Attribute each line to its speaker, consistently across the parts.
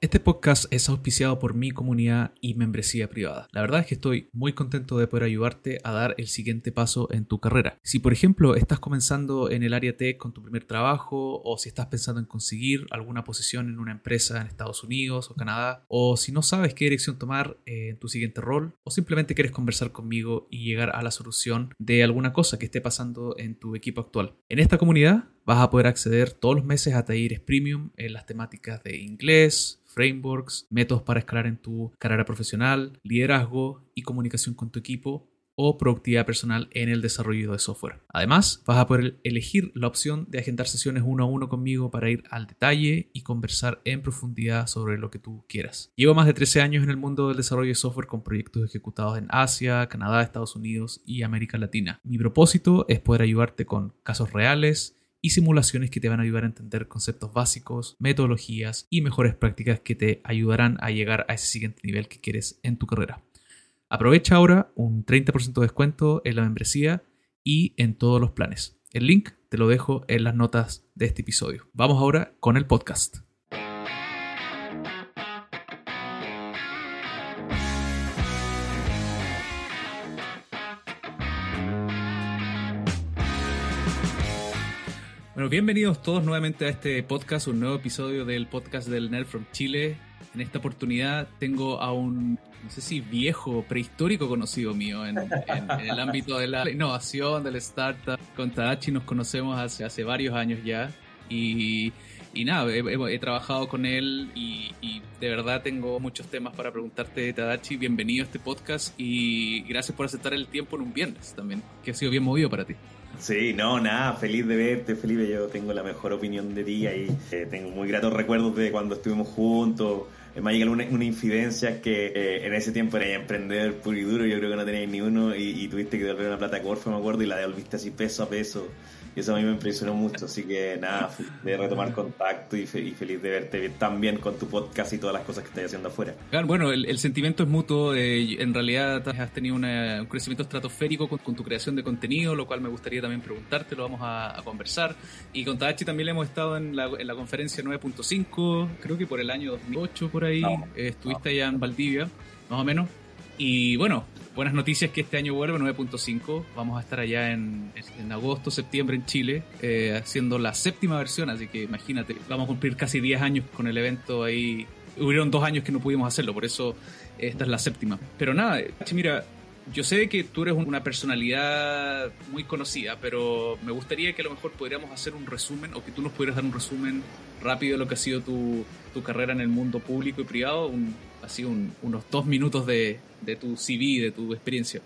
Speaker 1: Este podcast es auspiciado por mi comunidad y membresía privada. La verdad es que estoy muy contento de poder ayudarte a dar el siguiente paso en tu carrera. Si por ejemplo estás comenzando en el área tech con tu primer trabajo o si estás pensando en conseguir alguna posición en una empresa en Estados Unidos o Canadá o si no sabes qué dirección tomar en tu siguiente rol o simplemente quieres conversar conmigo y llegar a la solución de alguna cosa que esté pasando en tu equipo actual. En esta comunidad vas a poder acceder todos los meses a talleres premium en las temáticas de inglés, frameworks, métodos para escalar en tu carrera profesional, liderazgo y comunicación con tu equipo o productividad personal en el desarrollo de software. Además, vas a poder elegir la opción de agendar sesiones uno a uno conmigo para ir al detalle y conversar en profundidad sobre lo que tú quieras. Llevo más de 13 años en el mundo del desarrollo de software con proyectos ejecutados en Asia, Canadá, Estados Unidos y América Latina. Mi propósito es poder ayudarte con casos reales, y simulaciones que te van a ayudar a entender conceptos básicos, metodologías y mejores prácticas que te ayudarán a llegar a ese siguiente nivel que quieres en tu carrera. Aprovecha ahora un 30% de descuento en la membresía y en todos los planes. El link te lo dejo en las notas de este episodio. Vamos ahora con el podcast. Bueno, bienvenidos todos nuevamente a este podcast, un nuevo episodio del podcast del Nerd from Chile. En esta oportunidad tengo a un, no sé si viejo, prehistórico conocido mío en, el ámbito de la innovación, del startup. Con Tadachi nos conocemos hace, hace varios años ya y, nada, he, trabajado con él y, y, de verdad tengo muchos temas para preguntarte, Tadachi. Bienvenido a este podcast y gracias por aceptar el tiempo en un viernes también, que ha sido bien movido para ti.
Speaker 2: Sí, no, nada, feliz de verte, Felipe. Yo tengo la mejor opinión de ti y eh, tengo muy gratos recuerdos de cuando estuvimos juntos. Eh, llegado una, una infidencia que eh, en ese tiempo era emprender puro y duro. Yo creo que no tenías ni uno y, tuviste que devolver una plata Corfo, me acuerdo, y la devolviste así peso a peso. Y eso a mí me impresionó mucho. Así que nada, de retomar contacto y, feliz de verte también con tu podcast y todas las cosas que estás haciendo afuera.
Speaker 1: Bueno, el, sentimiento es mutuo. Eh, en realidad has tenido un crecimiento estratosférico con, tu creación de contenido, lo cual me gustaría también preguntarte, lo vamos a, conversar. Y con Tadachi también le hemos estado en la, en la conferencia 9.5, creo que por el año 2008 por ahí. Eh, estuviste allá en Valdivia, más o menos. Y bueno, buenas noticias que este año vuelve 9.5. Vamos a estar allá en, agosto, septiembre en Chile, eh, haciendo la séptima versión, así que imagínate, vamos a cumplir casi 10 años con el evento ahí. Hubieron dos años que no pudimos hacerlo, por eso esta es la séptima. Pero nada, mira, yo sé que tú eres una personalidad muy conocida, pero me gustaría que a lo mejor podríamos hacer un resumen o que tú nos pudieras dar un resumen rápido de lo que ha sido tu, tu carrera en el mundo público y privado, un, así unos dos minutos de, de tu CV, de tu experiencia.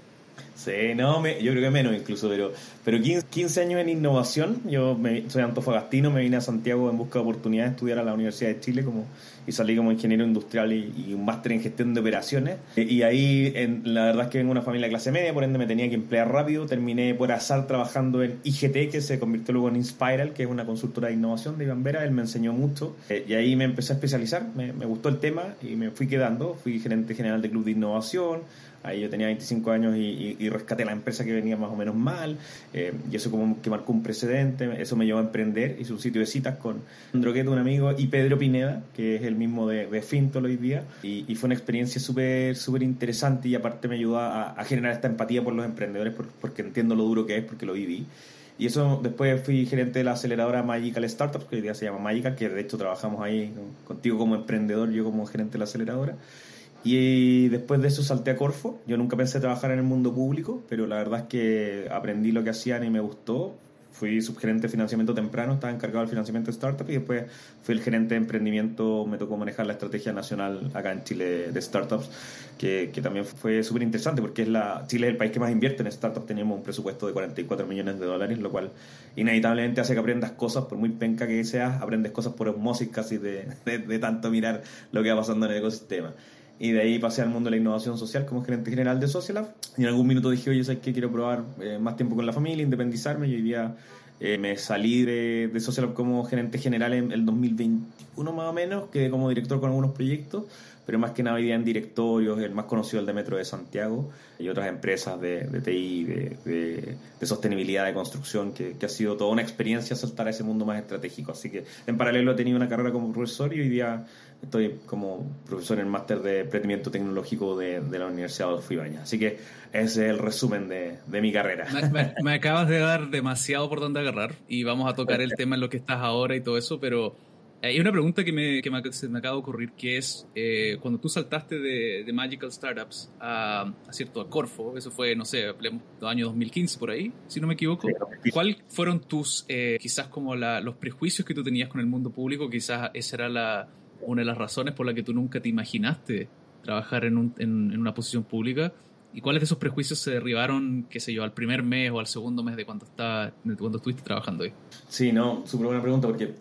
Speaker 2: Sí, no, me, yo creo que menos incluso, pero, pero 15, años en innovación. Yo soy antofagastino, me vine a Santiago en busca de oportunidades de estudiar a la Universidad de Chile como, y salí como ingeniero industrial y, un máster en gestión de operaciones. Eh, y ahí, en, la verdad es que vengo de una familia de clase media, por ende me tenía que emplear rápido. Terminé por azar trabajando en IGT, que se convirtió luego en Inspiral, que es una consultora de innovación de Iván Vera. Él me enseñó mucho eh, y ahí me empecé a especializar. Me, me gustó el tema y me fui quedando. Fui gerente general de Club de Innovación Ahí yo tenía 25 años y, rescaté la empresa que venía más o menos mal. Eh, y eso como que marcó un precedente. Eso me llevó a emprender. Hice un sitio de citas con Androqueto, un amigo, y Pedro Pineda, que es el mismo de, de Fintol hoy día. Y, fue una experiencia súper súper interesante y aparte me ayudó a, generar esta empatía por los emprendedores porque entiendo lo duro que es, porque lo viví. Y eso después fui gerente de la aceleradora Magical Startups, que hoy día se llama Magical, que de hecho trabajamos ahí contigo como emprendedor, yo como gerente de la aceleradora. Y después de eso salté a Corfo. Yo nunca pensé trabajar en el mundo público, pero la verdad es que aprendí lo que hacían y me gustó. Fui subgerente de financiamiento temprano, estaba encargado del financiamiento de startups y después fui el gerente de emprendimiento. Me tocó manejar la estrategia nacional acá en Chile de startups, que, también fue súper interesante porque es la, Chile es el país que más invierte en startups. Teníamos un presupuesto de 44 millones de dólares, lo cual inevitablemente hace que aprendas cosas, por muy penca que seas, aprendes cosas por osmosis casi de, de, de tanto mirar lo que va pasando en el ecosistema. Y de ahí pasé al mundo de la innovación social como gerente general de Socialab. Y en algún minuto dije, oye, ¿sabes qué? Quiero probar eh, más tiempo con la familia, independizarme. Y hoy día eh, me salí de, de Socialab como gerente general en el 2021 más o menos. Quedé como director con algunos proyectos, pero más que nada hoy día en directorios, el más conocido el de Metro de Santiago y otras empresas de, de TI, de, de, sostenibilidad de construcción, que, que, ha sido toda una experiencia saltar a ese mundo más estratégico. Así que en paralelo he tenido una carrera como profesor y hoy día estoy como profesor en el máster de emprendimiento tecnológico de, la Universidad de Ibañez. Así que ese es el resumen de, mi carrera.
Speaker 1: Me, acabas de dar demasiado por donde agarrar y vamos a tocar el tema en lo que estás ahora y todo eso, pero hay una pregunta que, me, que me, se me acaba de ocurrir, que es, eh, cuando tú saltaste de, de Magical Startups a, a, cierto, a Corfo, eso fue, no sé, el año 2015 por ahí, si no me equivoco, ¿cuáles fueron tus, eh, quizás como la, los prejuicios que tú tenías con el mundo público? Quizás esa era la, una de las razones por la que tú nunca te imaginaste trabajar en, un, en, una posición pública. ¿Y cuáles de esos prejuicios se derribaron, qué sé yo, al primer mes o al segundo mes de cuando, está, de cuando estuviste trabajando ahí?
Speaker 2: Sí, no, súper buena pregunta porque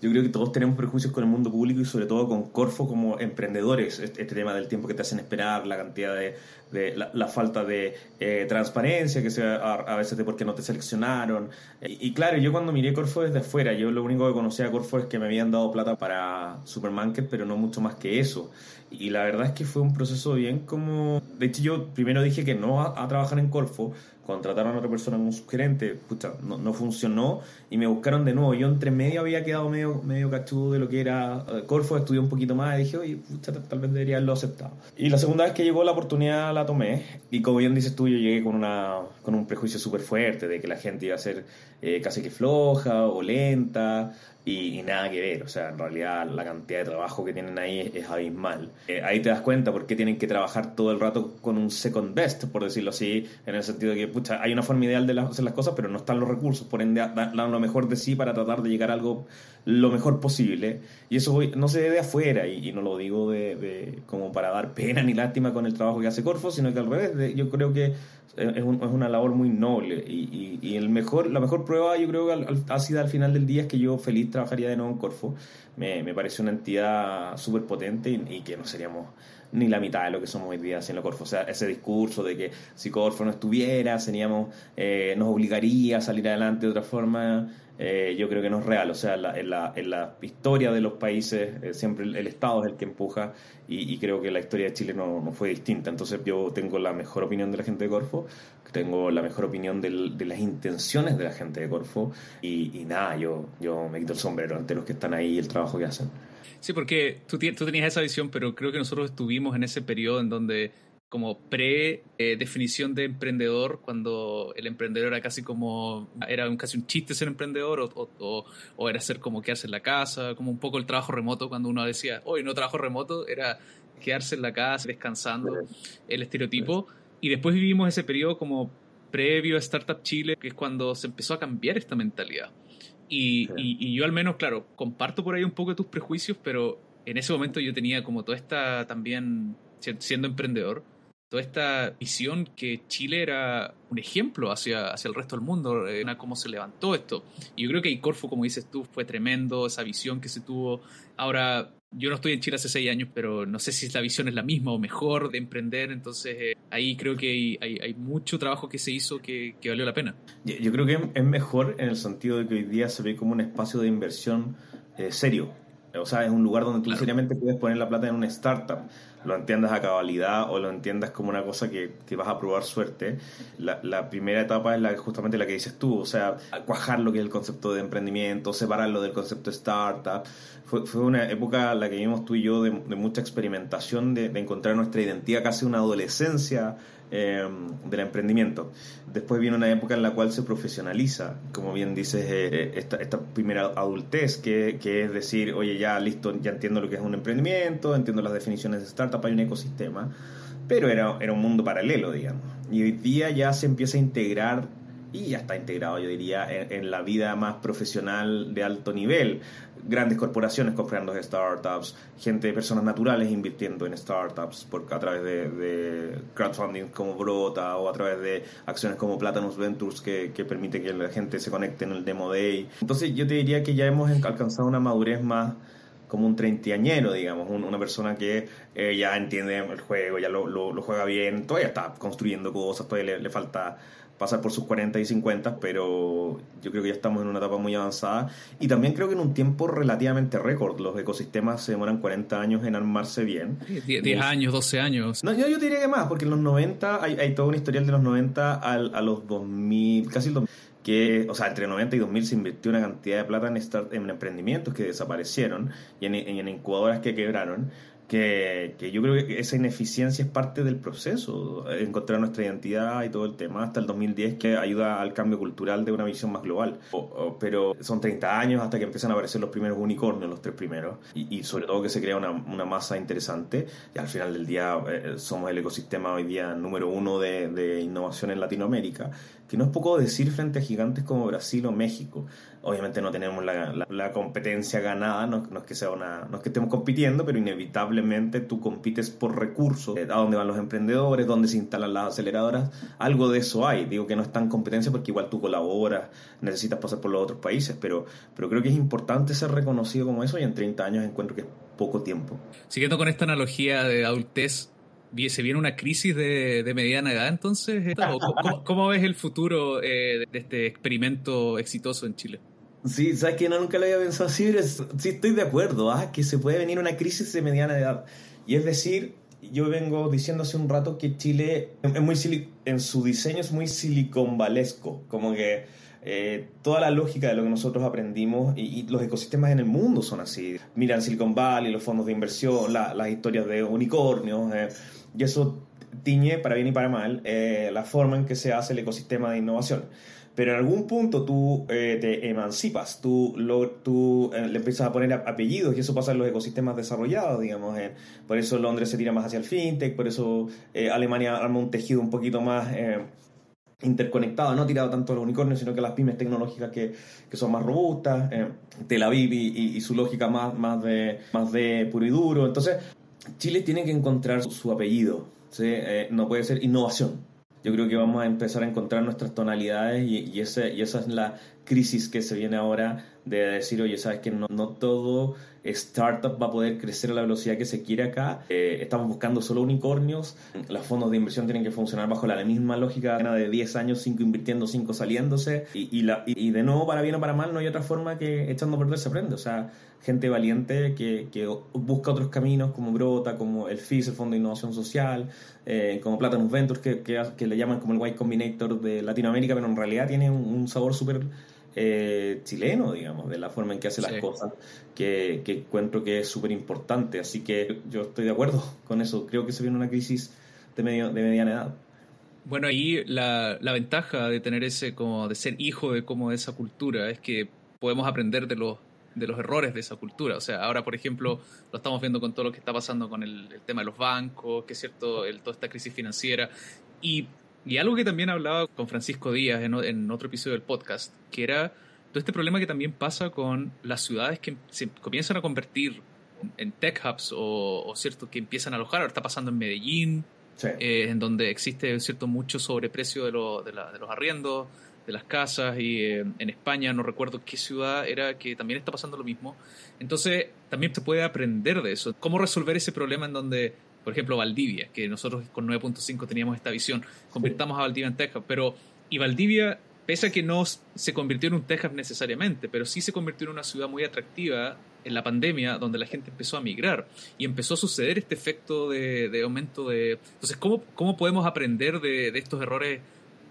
Speaker 2: yo creo que todos tenemos prejuicios con el mundo público y sobre todo con Corfo como emprendedores. Este, este tema del tiempo que te hacen esperar, la cantidad de, de la, falta de eh, transparencia que sea a, veces de por qué no te seleccionaron. Y, claro, yo cuando miré Corfo desde afuera, yo lo único que conocía a Corfo es que me habían dado plata para Supermarket, pero no mucho más que eso. Y la verdad es que fue un proceso bien como... De hecho, yo primero dije que no a trabajar en Corfo, contrataron a otra persona como sugerente, pucha, no, no, funcionó y me buscaron de nuevo. Yo entre medio había quedado medio, medio cachudo de lo que era eh, Corfo, estudié un poquito más y dije, oye, pucha, tal vez debería haberlo aceptado. Y la segunda vez que llegó la oportunidad la tomé y como bien dices tú, yo llegué con, una, con un prejuicio súper fuerte de que la gente iba a ser eh, casi que floja o lenta y, nada que ver, o sea, en realidad la cantidad de trabajo que tienen ahí es, abismal. Eh, ahí te das cuenta por qué tienen que trabajar todo el rato con un second best, por decirlo así, en el sentido de que, pucha, hay una forma ideal de hacer las cosas, pero no están los recursos, por ende, dan lo mejor de sí para tratar de llegar a algo lo mejor posible. Y eso no se ve de afuera, y, no lo digo de, como para dar pena ni lástima con el trabajo que hace Corfo, sino que al revés, yo creo que es, una labor muy noble y, y, el mejor, la mejor prueba yo creo que ha sido al final del día es que yo feliz trabajaría de nuevo en Corfo. Me, me parece una entidad súper potente y, que no seríamos ni la mitad de lo que somos hoy día haciendo Corfo. O sea, ese discurso de que si Corfo no estuviera, seríamos, eh, nos obligaría a salir adelante de otra forma eh, yo creo que no es real. O sea, en la, en la, historia de los países eh, siempre el, Estado es el que empuja y, creo que la historia de Chile no, no, fue distinta. Entonces yo tengo la mejor opinión de la gente de Corfo, tengo la mejor opinión de las intenciones de la gente de Corfo y, nada, yo, yo me quito el sombrero ante los que están ahí y el trabajo que hacen.
Speaker 1: Sí, porque tú, tú tenías esa visión, pero creo que nosotros estuvimos en ese periodo en donde como pre-definición de emprendedor, cuando el emprendedor era casi como, era un, casi un chiste ser emprendedor, o, o, o, era ser como quedarse en la casa, como un poco el trabajo remoto, cuando uno decía, hoy no trabajo remoto, era quedarse en la casa, descansando, el estereotipo. Y después vivimos ese periodo como previo a Startup Chile, que es cuando se empezó a cambiar esta mentalidad. Y, y, y yo al menos, claro, comparto por ahí un poco tus prejuicios, pero en ese momento yo tenía como toda esta también, siendo emprendedor, toda esta visión que Chile era un ejemplo hacia, hacia el resto del mundo, eh, cómo se levantó esto. Y yo creo que Corfo, como dices tú, fue tremendo, esa visión que se tuvo. Ahora, yo no estoy en Chile hace seis años, pero no sé si la visión es la misma o mejor de emprender, entonces eh, ahí creo que hay, hay, mucho trabajo que se hizo que, que, valió la pena.
Speaker 2: Yo creo que es mejor en el sentido de que hoy día se ve como un espacio de inversión eh, serio. O sea, es un lugar donde tú seriamente puedes poner la plata en una startup lo entiendas a cabalidad o lo entiendas como una cosa que, que vas a probar suerte, la, la, primera etapa es la, justamente la que dices tú, o sea, cuajar lo que es el concepto de emprendimiento, separarlo del concepto de startup. Fue, fue una época la que vimos tú y yo de, de mucha experimentación, de, de encontrar nuestra identidad, casi una adolescencia eh, del emprendimiento. Después viene una época en la cual se profesionaliza, como bien dices, eh, eh, esta, esta, primera adultez, que, que, es decir, oye, ya listo, ya entiendo lo que es un emprendimiento, entiendo las definiciones de startup, hay un ecosistema, pero era, era un mundo paralelo, digamos. Y hoy día ya se empieza a integrar y ya está integrado, yo diría, en, la vida más profesional de alto nivel. Grandes corporaciones comprando startups, gente, personas naturales invirtiendo en startups por, a través de, crowdfunding como Brota o a través de acciones como Platanus Ventures que, que permite que la gente se conecte en el Demo Day. Entonces yo te diría que ya hemos alcanzado una madurez más como un treintañero, digamos, una persona que eh, ya entiende el juego, ya lo, lo, juega bien, todavía está construyendo cosas, todavía le, falta pasar por sus 40 y 50, pero yo creo que ya estamos en una etapa muy avanzada y también creo que en un tiempo relativamente récord. Los ecosistemas se demoran 40 años en armarse bien.
Speaker 1: 10, años, 12 años.
Speaker 2: No, yo, yo diría que más, porque en los 90 hay, hay todo un historial de los 90 al, a los 2000, casi el 2000 que, o sea, entre 90 y 2000 se invirtió una cantidad de plata en, en emprendimientos que desaparecieron y en incubadoras que quebraron que, que, yo creo que esa ineficiencia es parte del proceso, encontrar nuestra identidad y todo el tema, hasta el 2010 que ayuda al cambio cultural de una visión más global. pero son 30 años hasta que empiezan a aparecer los primeros unicornios, los tres primeros, y, sobre todo que se crea una, una, masa interesante, y al final del día eh, somos el ecosistema hoy día número uno de, de innovación en Latinoamérica, que no es poco decir frente a gigantes como Brasil o México. Obviamente no tenemos la, la, competencia ganada, no, es que sea una, no es que estemos compitiendo, pero inevitablemente tú compites por recursos, eh, a dónde van los emprendedores, dónde se instalan las aceleradoras, algo de eso hay. Digo que no está en competencia porque igual tú colaboras, necesitas pasar por los otros países, pero, pero creo que es importante ser reconocido como eso y en 30 años encuentro que es poco tiempo.
Speaker 1: Siguiendo con esta analogía de adultez, ¿Se viene una crisis de, mediana edad entonces? ¿Cómo, ves el futuro eh, de este experimento exitoso en Chile?
Speaker 2: Sí, sabes que no, nunca lo había pensado así, pero sí estoy de acuerdo, ¿ah? que se puede venir una crisis de mediana edad. Y es decir, yo vengo diciendo hace un rato que Chile es muy en su diseño es muy siliconvalesco, como que eh, toda la lógica de lo que nosotros aprendimos y, los ecosistemas en el mundo son así. Miran Silicon Valley, los fondos de inversión, las historias de unicornios, eh, y eso tiñe, para bien y para mal, eh, la forma en que se hace el ecosistema de innovación. Pero en algún punto tú te emancipas, tú, lo, tú le empiezas a poner apellidos y eso pasa en los ecosistemas desarrollados, digamos. por eso Londres se tira más hacia el fintech, por eso Alemania arma un tejido un poquito más interconectado, no tirado tanto los unicornios, sino que las pymes tecnológicas que, que son más robustas, eh, Tel Aviv y, su lógica más, más, de, más de puro y duro. Entonces, Chile tiene que encontrar su, apellido, eh, no puede ser innovación. Yo creo que vamos a empezar a encontrar nuestras tonalidades y, y, ese, y esa es la crisis que se viene ahora de decir, oye, sabes que no, no todo startup va a poder crecer a la velocidad que se quiere acá. Eh, estamos buscando solo unicornios. Los fondos de inversión tienen que funcionar bajo la misma lógica de 10 años, 5 invirtiendo, 5 saliéndose. Y, y, la, y, de nuevo, para bien o para mal, no hay otra forma que echando a perder se aprende. O sea, gente valiente que, que busca otros caminos como Brota, como el FIS, el Fondo de Innovación Social, eh, como Platinum Ventures, que, que, le llaman como el White Combinator de Latinoamérica, pero en realidad tiene un, un sabor súper eh, chileno, digamos, de la forma en que hace las cosas, que, que, encuentro que es súper importante. Así que yo estoy de acuerdo con eso. Creo que se viene una crisis de, medio, de mediana edad.
Speaker 1: Bueno, ahí la, la, ventaja de tener ese, como de ser hijo de como de esa cultura, es que podemos aprender de los de los errores de esa cultura. O sea, ahora, por ejemplo, lo estamos viendo con todo lo que está pasando con el, tema de los bancos, que es cierto, el, toda esta crisis financiera. Y y algo que también hablaba con Francisco Díaz en, otro episodio del podcast, que era todo este problema que también pasa con las ciudades que se comienzan a convertir en tech hubs o, cierto que empiezan a alojar. Ahora está pasando en Medellín, eh, en donde existe cierto mucho sobreprecio de, de, los arriendos, de las casas, y eh, en España no recuerdo qué ciudad era que también está pasando lo mismo. Entonces también se puede aprender de eso. ¿Cómo resolver ese problema en donde por ejemplo, Valdivia, que nosotros con 9.5 teníamos esta visión, convirtamos a Valdivia en Texas, pero y Valdivia, pese a que no se convirtió en un Texas necesariamente, pero sí se convirtió en una ciudad muy atractiva en la pandemia, donde la gente empezó a migrar y empezó a suceder este efecto de, aumento de... Entonces, ¿cómo, cómo podemos aprender de, estos errores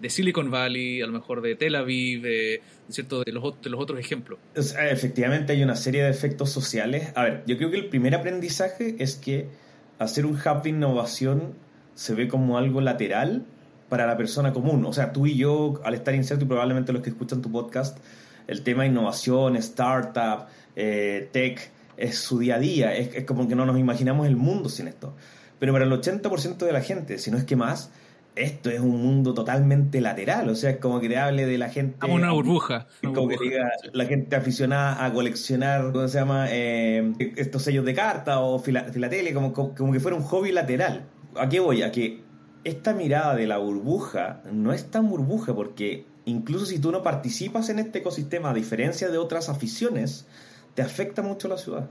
Speaker 1: de Silicon Valley, a lo mejor de Tel Aviv, de, ¿cierto? de, los, de los otros ejemplos.
Speaker 2: efectivamente hay una serie de efectos sociales. A ver, yo creo que el primer aprendizaje es que hacer un hub de innovación se ve como algo lateral para la persona común. O sea, tú y yo, al estar inserto y probablemente los que escuchan tu podcast, el tema de innovación, startup, eh, tech, es su día a día. Es, es como que no nos imaginamos el mundo sin esto. Pero para el 80% de la gente, si no es que más, esto es un mundo totalmente lateral, o sea, es como que te hable de la gente...
Speaker 1: Como una burbuja.
Speaker 2: como que diga la gente aficionada a coleccionar, ¿cómo se llama? Eh, estos sellos de carta o filatelia, como, como, que fuera un hobby lateral. ¿A qué voy? A que esta mirada de la burbuja no es tan burbuja porque incluso si tú no participas en este ecosistema, a diferencia de otras aficiones, te afecta mucho la ciudad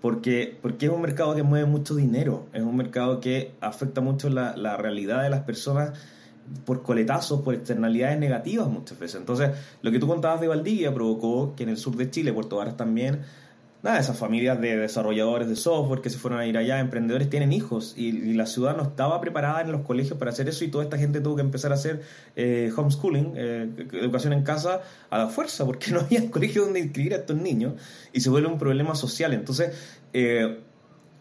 Speaker 2: porque, porque es un mercado que mueve mucho dinero, es un mercado que afecta mucho la, la realidad de las personas por coletazos, por externalidades negativas muchas veces. Entonces, lo que tú contabas de Valdivia provocó que en el sur de Chile, Puerto Varas también, esas familias de desarrolladores de software que se fueron a ir allá, emprendedores, tienen hijos y, la ciudad no estaba preparada en los colegios para hacer eso y toda esta gente tuvo que empezar a hacer eh, homeschooling, eh, educación en casa a la fuerza, porque no había colegio donde inscribir a estos niños y se vuelve un problema social. Entonces, eh,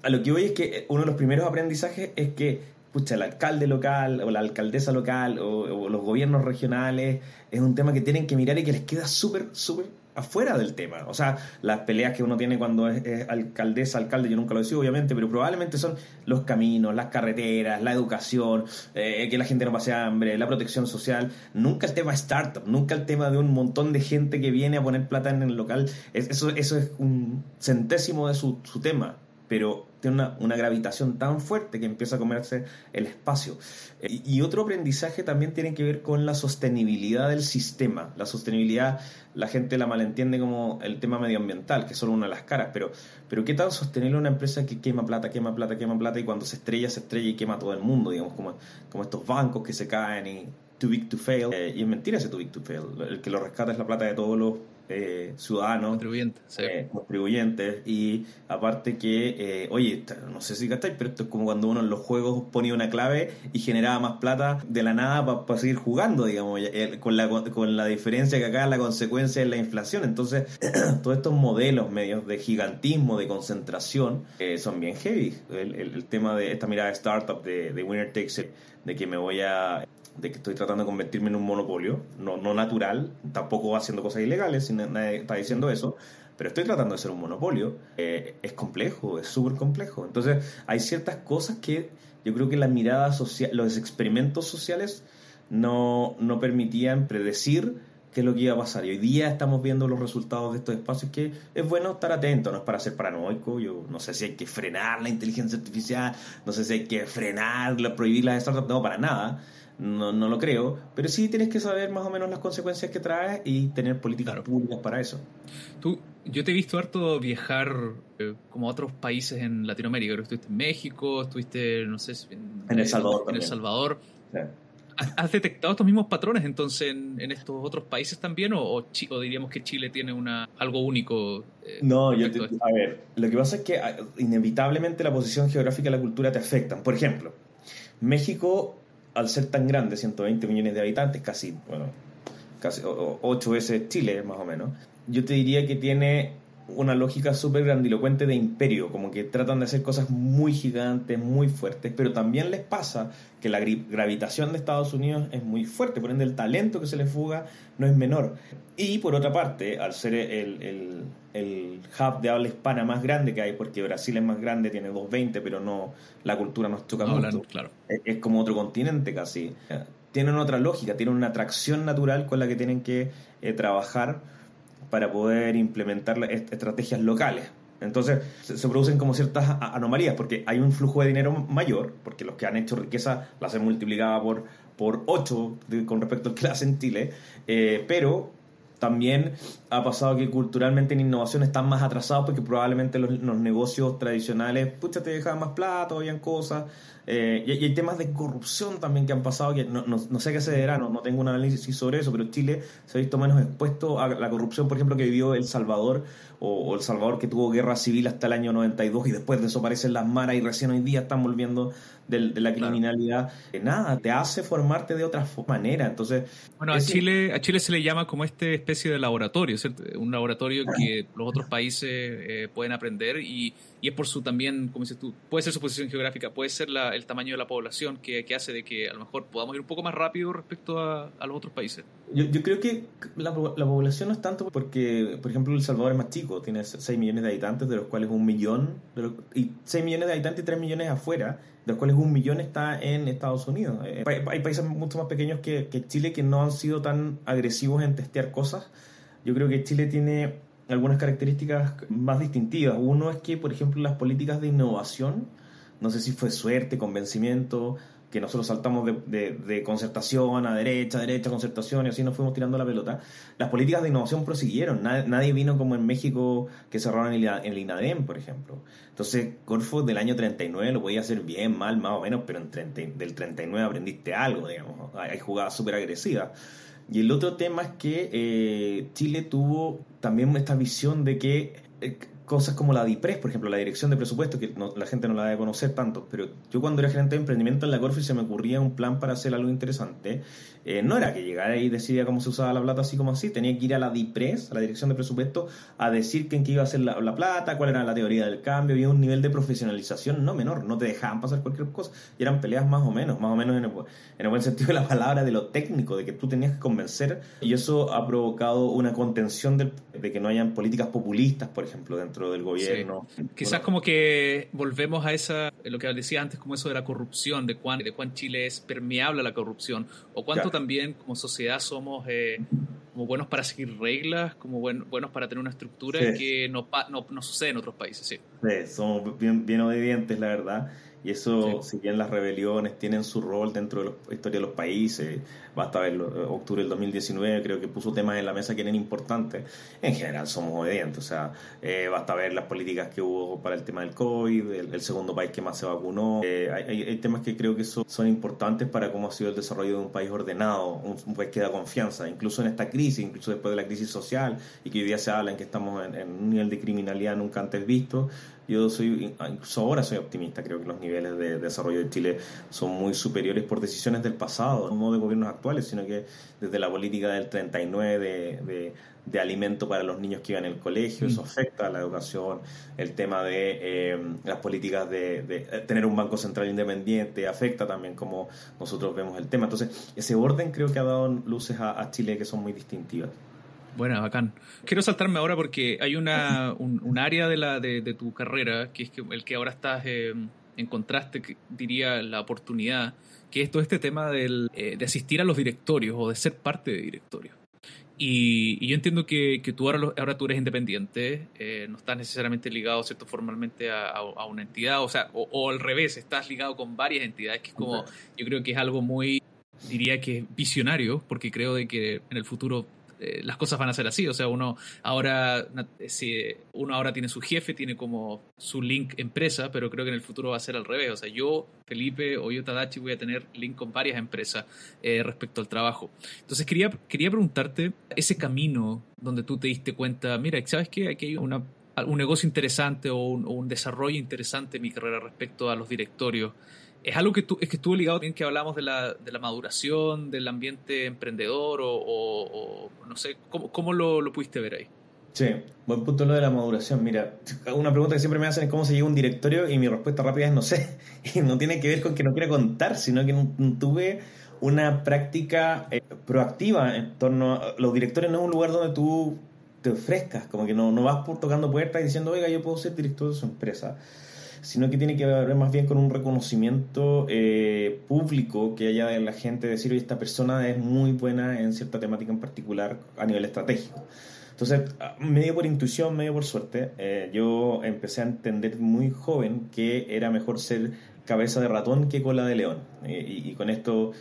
Speaker 2: a lo que voy es que uno de los primeros aprendizajes es que pucha, el alcalde local o la alcaldesa local o, los gobiernos regionales es un tema que tienen que mirar y que les queda súper, súper afuera del tema. O sea, las peleas que uno tiene cuando es, alcaldesa, alcalde, yo nunca lo he sido, obviamente, pero probablemente son los caminos, las carreteras, la educación, eh, que la gente no pase hambre, la protección social. Nunca el tema startup, nunca el tema de un montón de gente que viene a poner plata en el local. eso, eso es un centésimo de su, su tema pero tiene una, una, gravitación tan fuerte que empieza a comerse el espacio. Eh, y, otro aprendizaje también tiene que ver con la sostenibilidad del sistema. La sostenibilidad, la gente la malentiende como el tema medioambiental, que es solo una de las caras, pero, pero ¿qué tan sostenible una empresa que quema plata, quema plata, quema plata y cuando se estrella, se estrella y quema todo el mundo, digamos, como, como estos bancos que se caen y too big to fail. Eh, y es mentira ese too big to fail. El que lo rescata es la plata de todos los eh, ciudadanos,
Speaker 1: contribuyentes,
Speaker 2: eh, contribuyentes y aparte que, eh, oye, no sé si gastáis, pero esto es como cuando uno en los juegos ponía una clave y generaba más plata de la nada para seguir jugando, digamos, con la, con la diferencia que acá la consecuencia es la inflación. Entonces, todos estos modelos medios de gigantismo, de concentración, son bien heavy. El, tema de esta mirada de startup, de, de winner takes it, de que me voy a de que estoy tratando de convertirme en un monopolio, no, no natural, tampoco haciendo cosas ilegales, nadie está diciendo eso, pero estoy tratando de ser un monopolio, eh, es complejo, es súper complejo. Entonces hay ciertas cosas que yo creo que la mirada social, los experimentos sociales no, no permitían predecir qué es lo que iba a pasar. Y hoy día estamos viendo los resultados de estos espacios que es bueno estar atento, no es para ser paranoico, yo no sé si hay que frenar la inteligencia artificial, no sé si hay que frenar, prohibir las startups, no, para nada no, no lo creo, pero sí tienes que saber más o menos las consecuencias que trae y tener políticas públicas para eso.
Speaker 1: Tú, yo te he visto harto viajar eh, como a otros países en Latinoamérica, creo que estuviste en México, estuviste, no sé,
Speaker 2: en, El Salvador.
Speaker 1: En El Salvador. ¿Has detectado estos mismos patrones entonces en, estos otros países también o, o, diríamos que Chile tiene una algo único?
Speaker 2: Eh, no, yo a ver, lo que pasa es que ah, inevitablemente la posición geográfica y la cultura te afectan. Por ejemplo, México al ser tan grande, 120 millones de habitantes, casi, bueno, casi 8 veces Chile, más o menos, yo te diría que tiene una lógica súper grandilocuente de imperio, como que tratan de hacer cosas muy gigantes, muy fuertes, pero también les pasa que la gravitación de Estados Unidos es muy fuerte, por ende el talento que se les fuga no es menor. Y por otra parte, al ser el, el, el hub de habla hispana más grande que hay, porque Brasil es más grande, tiene 220, pero no la cultura nos choca mucho.
Speaker 1: Claro.
Speaker 2: Es, como otro continente casi. Tienen otra lógica, tienen una atracción natural con la que tienen que eh, trabajar para poder implementar estrategias locales. Entonces se producen como ciertas anomalías, porque hay un flujo de dinero mayor, porque los que han hecho riqueza la hacen multiplicada por, por 8 con respecto al que la hacen en Chile, eh, pero también ha pasado que culturalmente en innovación están más atrasados porque probablemente los, negocios tradicionales, pucha, te dejaban más plata, habían cosas. Eh, y, hay temas de corrupción también que han pasado, que no, no, no sé qué se deberá, no, no, tengo un análisis sobre eso, pero Chile se ha visto menos expuesto a la corrupción, por ejemplo, que vivió El Salvador, o, El Salvador que tuvo guerra civil hasta el año 92 y después desaparecen las maras y recién hoy día están volviendo de, la criminalidad. Nada, te hace formarte de otra manera. Entonces,
Speaker 1: bueno, a Chile, a Chile se le llama como esta especie de laboratorio, ¿cierto? Un laboratorio que los otros países eh, pueden aprender y, y, es por su también, como dices tú, puede ser su posición geográfica, puede ser la, el tamaño de la población que, hace de que a lo mejor podamos ir un poco más rápido respecto a, los otros países.
Speaker 2: Yo, creo que la, la, población no es tanto porque, por ejemplo, El Salvador es más chico, tiene 6 millones de habitantes, de los cuales un millón, y 6 millones de habitantes y 3 millones afuera, de los cuales un millón está en Estados Unidos. Eh, hay países mucho más pequeños que, que Chile que no han sido tan agresivos en testear cosas. Yo creo que Chile tiene algunas características más distintivas. Uno es que, por ejemplo, las políticas de innovación, no sé si fue suerte, convencimiento, que nosotros saltamos de, de, concertación a derecha, derecha, concertación, y así nos fuimos tirando la pelota. Las políticas de innovación prosiguieron. Nadie, vino como en México que cerraron el, el INADEM, por ejemplo. Entonces, Corfo del año 39 lo podía hacer bien, mal, más o menos, pero en del 39 aprendiste algo, digamos. Hay jugadas súper agresivas. Y el otro tema es que eh, Chile tuvo también esta visión de que eh, cosas como la DIPRES, por ejemplo, la Dirección de Presupuesto, que la gente no la debe conocer tanto, pero yo cuando era gerente de emprendimiento en la Corfi se me ocurría un plan para hacer algo interesante. Eh, no era que llegara y decidía cómo se usaba la plata así como así, tenía que ir a la DIPRES, a la Dirección de Presupuesto, a decir en qué iba a ser la, plata, cuál era la teoría del cambio, había un nivel de profesionalización no menor, no te dejaban pasar cualquier cosa, y eran peleas más o menos, más o menos en el, buen sentido de la palabra, de lo técnico, de que tú tenías que convencer, y eso ha provocado una contención de, de que no hayan políticas populistas, por ejemplo, dentro del gobierno.
Speaker 1: Quizás como que volvemos a esa, lo que decía antes, como eso de la corrupción, de cuán, de cuán Chile es permeable a la corrupción, o cuánto también como sociedad somos eh, como buenos para seguir reglas, como buenos para tener una estructura que no, no, no, sucede en otros países. Sí,
Speaker 2: somos bien, bien obedientes, la verdad. Y eso, si bien las rebeliones tienen su rol dentro de la historia de los países, basta ver octubre del 2019, creo que puso temas en la mesa que eran importantes. En general somos obedientes, o sea, eh, basta ver las políticas que hubo para el tema del COVID, el, segundo país que más se vacunó. Eh, hay, temas que creo que son, son, importantes para cómo ha sido el desarrollo de un país ordenado, un, país que da confianza, incluso en esta crisis, incluso después de la crisis social, y que hoy día se habla en que estamos en, en un nivel de criminalidad nunca antes visto. Yo soy, incluso ahora soy optimista, creo que los niveles de desarrollo de Chile son muy superiores por decisiones del pasado, no de gobiernos actuales, sino que desde la política del 39 de, de, de alimento para los niños que iban al colegio, eso mm. afecta a la educación, el tema de eh, las políticas de, de, tener un banco central independiente, afecta también como nosotros vemos el tema. Entonces, ese orden creo que ha dado luces a, a Chile que son muy distintivas.
Speaker 1: Bueno, bacán. Quiero saltarme ahora porque hay una, un, área de, la, de, tu carrera, que es que, el que ahora estás eh, en contraste, que diría la oportunidad, que es todo este tema del, eh, de asistir a los directorios o de ser parte de directorios. Y, yo entiendo que, que, tú ahora, ahora tú eres independiente, eh, no estás necesariamente ligado ¿cierto? formalmente a, a, una entidad, o sea, o, o, al revés, estás ligado con varias entidades, que es como, yo creo que es algo muy, diría que visionario, porque creo de que en el futuro eh, las cosas van a ser así. O sea, uno ahora, si uno ahora tiene su jefe, tiene como su link empresa, pero creo que en el futuro va a ser al revés. O sea, yo, Felipe o yo, Tadachi, voy a tener link con varias empresas eh, respecto al trabajo. Entonces, quería, quería preguntarte ese camino donde tú te diste cuenta, mira, ¿sabes qué? Aquí hay una, un negocio interesante o un, o un desarrollo interesante en mi carrera respecto a los directorios es algo que, tú, es que estuvo ligado también que hablamos de la, de la maduración, del ambiente emprendedor o, no sé, ¿cómo, cómo lo, lo, pudiste ver ahí?
Speaker 2: Sí, buen punto lo de la maduración. Mira, una pregunta que siempre me hacen es cómo se llega un directorio y mi respuesta rápida es no sé. Y no tiene que ver con que no quiera contar, sino que tuve una práctica eh, proactiva en torno a los directores no es un lugar donde tú te ofrezcas, como que no, no vas por tocando puertas y diciendo, oiga, yo puedo ser director de su empresa sino que tiene que ver más bien con un reconocimiento eh, público que haya de la gente decir, oye, esta persona es muy buena en cierta temática en particular a nivel estratégico. Entonces, medio por intuición, medio por suerte, eh, yo empecé a entender muy joven que era mejor ser cabeza de ratón que cola de león. Eh, y, con esto,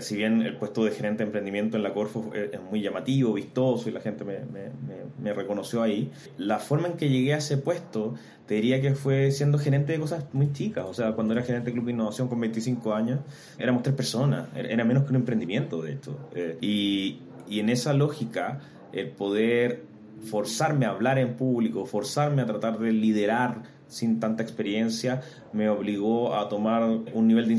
Speaker 2: si bien el puesto de gerente de emprendimiento en la Corfo es, muy llamativo, vistoso y la gente me, reconoció ahí, la forma en que llegué a ese puesto te diría que fue siendo gerente de cosas muy chicas. O sea, cuando era gerente de Club de Innovación con 25 años, éramos tres personas, era menos que un emprendimiento de esto. Eh, y en esa lógica, el poder forzarme a hablar en público, forzarme a tratar de liderar sin tanta experiencia me obligó a tomar un nivel de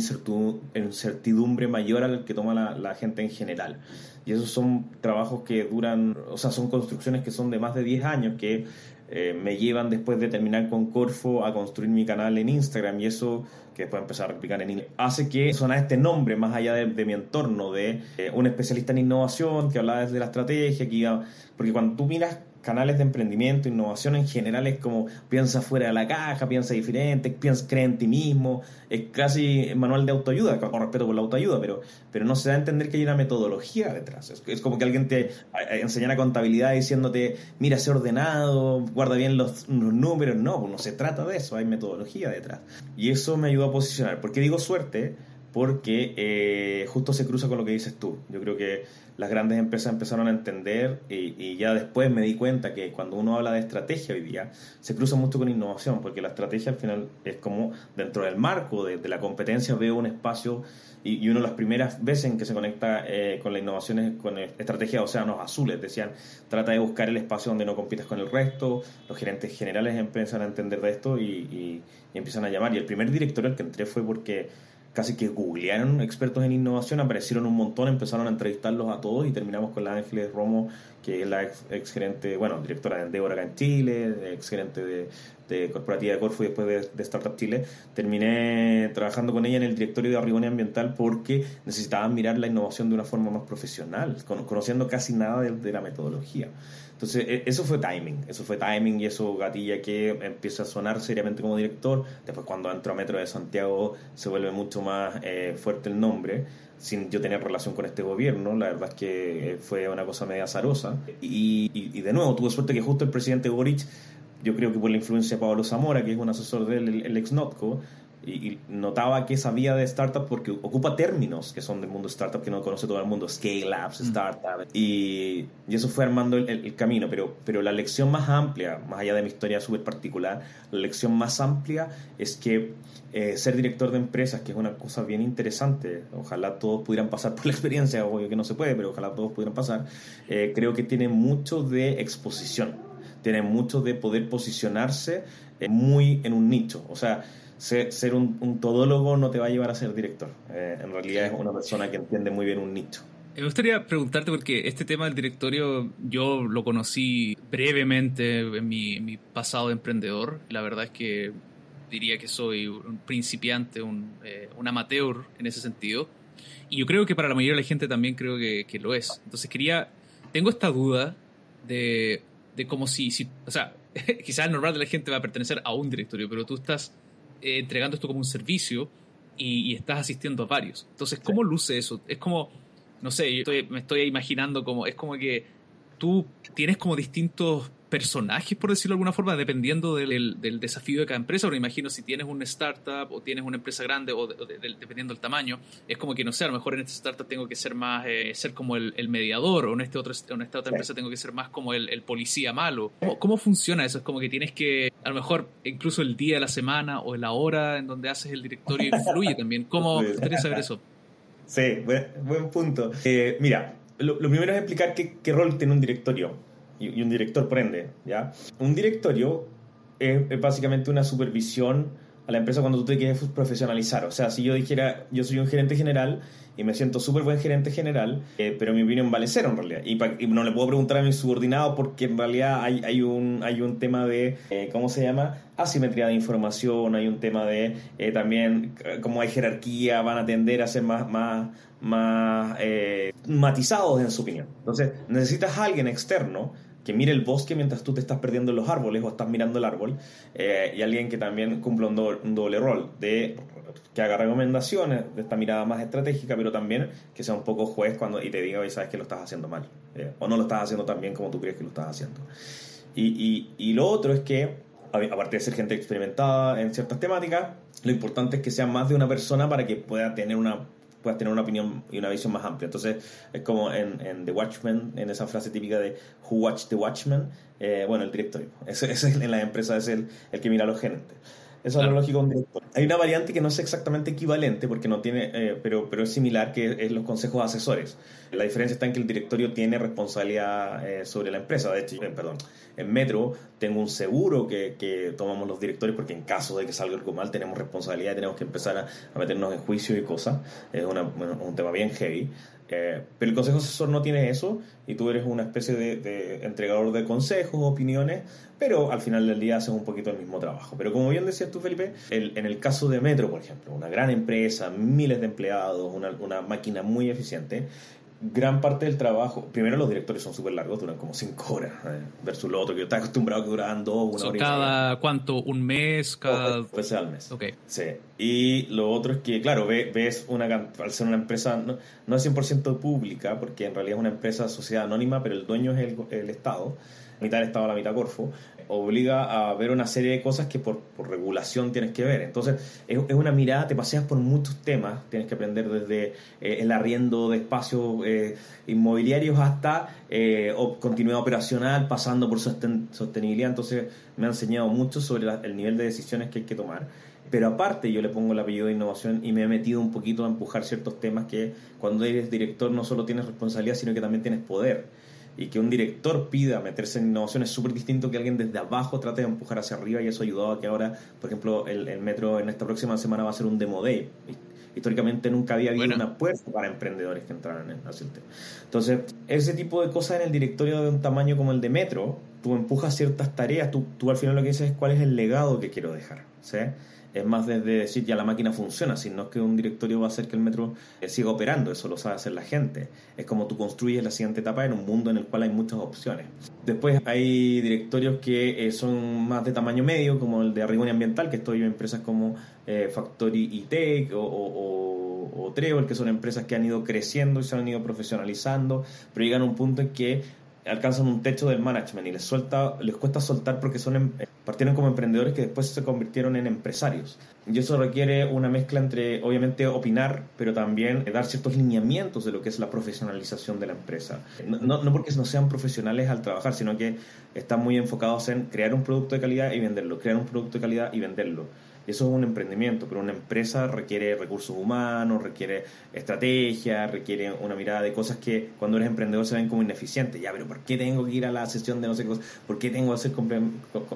Speaker 2: incertidumbre mayor al que toma la, gente en general. Y esos son trabajos que duran, o sea, son construcciones que son de más de 10 años que eh, me llevan después de terminar con Corfo a construir mi canal en Instagram y eso que después empezar a replicar en inglés, hace que suena este nombre más allá de, mi entorno, de eh, un especialista en innovación que hablaba desde la estrategia, que iba, porque cuando tú miras canales de emprendimiento, innovación en general es como piensa fuera de la caja, piensa diferente, piensa, cree en ti mismo, es casi manual de autoayuda, con respeto por la autoayuda, pero, pero no se da a entender que hay una metodología detrás. Es, como que alguien te enseñara contabilidad diciéndote, mira, sé ordenado, guarda bien los, números, no, pues no se trata de eso, hay metodología detrás. Y eso me ayudó a posicionar. ¿Por qué digo suerte? Porque eh, justo se cruza con lo que dices tú. Yo creo que las grandes empresas empezaron a entender y, ya después me di cuenta que cuando uno habla de estrategia hoy día, se cruza mucho con innovación, porque la estrategia al final es como dentro del marco de, la competencia veo un espacio y, y, una de las primeras veces en que se conecta eh, con la innovación es con estrategia de océanos azules. Decían, trata de buscar el espacio donde no compitas con el resto, los gerentes generales empiezan a entender de esto y, y empiezan a llamar. Y el primer director al que entré fue porque casi que googlearon expertos en innovación, aparecieron un montón, empezaron a entrevistarlos a todos y terminamos con la Ángeles Romo, que es la ex, gerente, bueno, directora de Endeavor acá en Chile, ex gerente de, de Corporativa de Corfo y después de, Startup Chile. Terminé trabajando con ella en el directorio de Arribonia Ambiental porque necesitaban mirar la innovación de una forma más profesional, conociendo casi nada de la metodología. Entonces, e, eso fue timing, eso fue timing y eso gatilla que empieza a sonar seriamente como director. Después, cuando entro a Metro de Santiago, se vuelve mucho más eh, fuerte el nombre, sin yo tener relación con este gobierno. La verdad es que eh, fue una cosa media azarosa. Y, y, de nuevo, tuve suerte que justo el presidente Boric, yo creo que por la influencia de Pablo Zamora, que es un asesor del el ex Notco, y, notaba que sabía de startup porque ocupa términos que son del mundo startup que no conoce todo el mundo, scale ups, mm. startup, y, y, eso fue armando el, camino, pero, pero la lección más amplia, más allá de mi historia súper particular, la lección más amplia es que eh, ser director de empresas, que es una cosa bien interesante, ojalá todos pudieran pasar por la experiencia, obvio que no se puede, pero ojalá todos pudieran pasar, eh, creo que tiene mucho de exposición, tiene mucho de poder posicionarse eh, muy en un nicho, o sea, ser, un, todólogo no te va a llevar a ser director. Eh, en realidad es una persona que entiende muy bien un nicho.
Speaker 1: Me gustaría preguntarte porque este tema del directorio yo lo conocí brevemente en mi, pasado de emprendedor. La verdad es que diría que soy un principiante, un, eh, un, amateur en ese sentido. Y yo creo que para la mayoría de la gente también creo que, que lo es. Entonces quería, tengo esta duda de, de como si, si, o sea, quizás el normal de la gente va a pertenecer a un directorio, pero tú estás eh, entregando esto como un servicio y, estás asistiendo a varios. Entonces, ¿cómo luce eso? Es como, no sé, me estoy imaginando como, es como que tú tienes como distintos personajes, por decirlo de alguna forma, dependiendo del, desafío de cada empresa. Pero imagino si tienes una startup o tienes una empresa grande o, dependiendo del tamaño, es como que, no sé, a lo mejor en esta startup tengo que ser más, eh, ser como el, mediador o en, este otro, en esta otra empresa tengo que ser más como el, policía malo. ¿Cómo, funciona eso? Es como que tienes que, a lo mejor incluso el día de la semana o la hora en donde haces el directorio influye también. ¿Cómo te gustaría saber eso?
Speaker 2: Sí, buen, punto. Eh, mira, lo, primero es explicar qué, qué rol tiene un directorio y, un director prende, ¿ya? Un directorio es, básicamente una supervisión a la empresa cuando tú te quieres profesionalizar. O sea, si yo dijera, yo soy un gerente general y me siento súper buen gerente general, eh, pero mi opinión vale cero en realidad. Y, no le puedo preguntar a mi subordinado porque en realidad hay, hay, un, hay un tema de, eh, ¿cómo se llama? Asimetría de información, hay un tema de eh, también, como hay jerarquía, van a tender a ser más, más, más matizados en su opinión. Entonces, necesitas a alguien externo que mire el bosque mientras tú te estás perdiendo en los árboles o estás mirando el árbol, eh, y alguien que también cumple un, doble, rol, de que haga recomendaciones de esta mirada más estratégica, pero también que sea un poco juez cuando y te diga, oye, sabes que lo estás haciendo mal, eh, o no lo estás haciendo tan bien como tú crees que lo estás haciendo. Y, y lo otro es que, aparte de ser gente experimentada en ciertas temáticas, lo importante es que sea más de una persona para que pueda tener una puedas tener una opinión y una visión más amplia. Entonces, es como en, en The Watchmen, en esa frase típica de Who Watched the Watchmen, eh, bueno, el directorio. Ese, ese, en la empresa es el, el que mira a los gerentes. Eso es lo lógico un director. Hay una variante que no es exactamente equivalente, porque no tiene, eh, pero, pero es similar, que es los consejos asesores. La diferencia está en que el directorio tiene responsabilidad eh, sobre la empresa. De hecho, perdón, en Metro tengo un seguro que, que, tomamos los directores, porque en caso de que salga algo mal, tenemos responsabilidad y tenemos que empezar a, a meternos en juicio y cosas. Es un tema bien heavy. Eh, pero el consejo asesor no tiene eso y tú eres una especie de, entregador de consejos, opiniones, pero al final del día haces un poquito el mismo trabajo. Pero como bien decías tú, Felipe, en el caso de Metro, por ejemplo, una gran empresa, miles de empleados, una, una máquina muy eficiente, gran parte del trabajo, primero los directores son súper largos, duran como cinco horas, eh, versus lo otro que yo estaba acostumbrado a que duraban dos, una hora.
Speaker 1: ¿Cada cuánto? ¿Un mes? Cada...
Speaker 2: Pues al mes. Ok. Sí. Y lo otro es que, claro, ves una, al ser una empresa, no, no es 100% pública, porque en realidad es una empresa sociedad anónima, pero el dueño es el, el Estado mitad del Estado, la mitad Corfo, obliga a ver una serie de cosas que por, regulación tienes que ver. Entonces, es, una mirada, te paseas por muchos temas, tienes que aprender desde eh, el arriendo de espacios eh, inmobiliarios hasta eh, continuidad operacional, pasando por sostenibilidad. Entonces, me ha enseñado mucho sobre el nivel de decisiones que hay que tomar. Pero aparte yo le pongo el apellido de innovación y me he metido un poquito a empujar ciertos temas que cuando eres director no solo tienes responsabilidad, sino que también tienes poder. Y que un director pida meterse en innovación es súper distinto que alguien desde abajo trate de empujar hacia arriba y eso ha ayudado a que ahora, por ejemplo, el, metro en esta próxima semana va a ser un demo day. Históricamente nunca había habido una puerta para emprendedores que entraran en el tema. Entonces, ese tipo de cosas en el directorio de un tamaño como el de Metro, tú empujas ciertas tareas, tú, tú al final lo que dices es cuál es el legado que quiero dejar. ¿sí? Es más desde decir ya la máquina funciona, sino que un directorio va a hacer que el metro eh, siga operando, eso lo sabe hacer la gente. Es como tú construyes la siguiente etapa en un mundo en el cual hay muchas opciones. Después hay directorios que eh, son más de tamaño medio, como el de Arrigoni Ambiental, que estoy en empresas como eh, Factory y Tech o, o, o, Trevor, que son empresas que han ido creciendo y se han ido profesionalizando, pero llegan a un punto en que alcanzan un techo del management y les suelta les cuesta soltar porque son em, partieron como emprendedores que después se convirtieron en empresarios. Y eso requiere una mezcla entre obviamente opinar pero también dar ciertos lineamientos de lo que es la profesionalización de la empresa. No, no porque no sean profesionales al trabajar sino que están muy enfocados en crear un producto de calidad y venderlo crear un producto de calidad y venderlo eso es un emprendimiento, pero una empresa requiere recursos humanos, requiere estrategia, requiere una mirada de cosas que cuando eres emprendedor se ven como ineficientes. Ya, pero ¿por qué tengo que ir a la sesión de no sé qué cosas? ¿Por qué tengo que hacer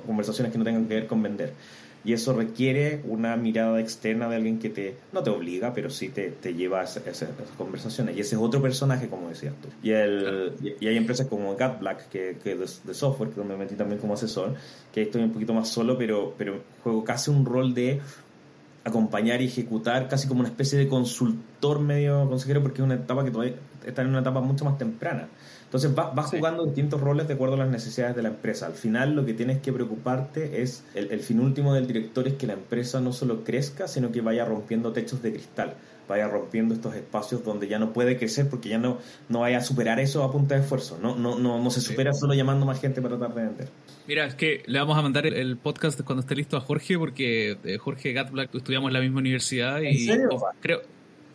Speaker 2: conversaciones que no tengan que ver con vender? Y eso requiere una mirada externa de alguien que te no te obliga pero sí te, te lleva a, esas, conversaciones. Y ese es otro personaje como decías tú. Y, el, y, hay empresas como Gat Black que, que de, de, software que donde me metí también como asesor que estoy un poquito más solo pero pero juego casi un rol de acompañar y ejecutar casi como una especie de consultor medio consejero porque es una etapa que todavía está en una etapa mucho más temprana. Entonces vas va jugando distintos roles de acuerdo a las necesidades de la empresa. Al final lo que tienes que preocuparte es, el, fin último del director es que la empresa no solo crezca, sino que vaya rompiendo techos de cristal, vaya rompiendo estos espacios donde ya no puede crecer porque ya no, no vaya a superar eso a punta de esfuerzo. No, no, no, no se supera solo llamando más gente para tratar de vender.
Speaker 1: Mira, es que le vamos a mandar el, podcast cuando esté listo a Jorge porque eh, Jorge Gatblack estudiamos en la misma universidad y creo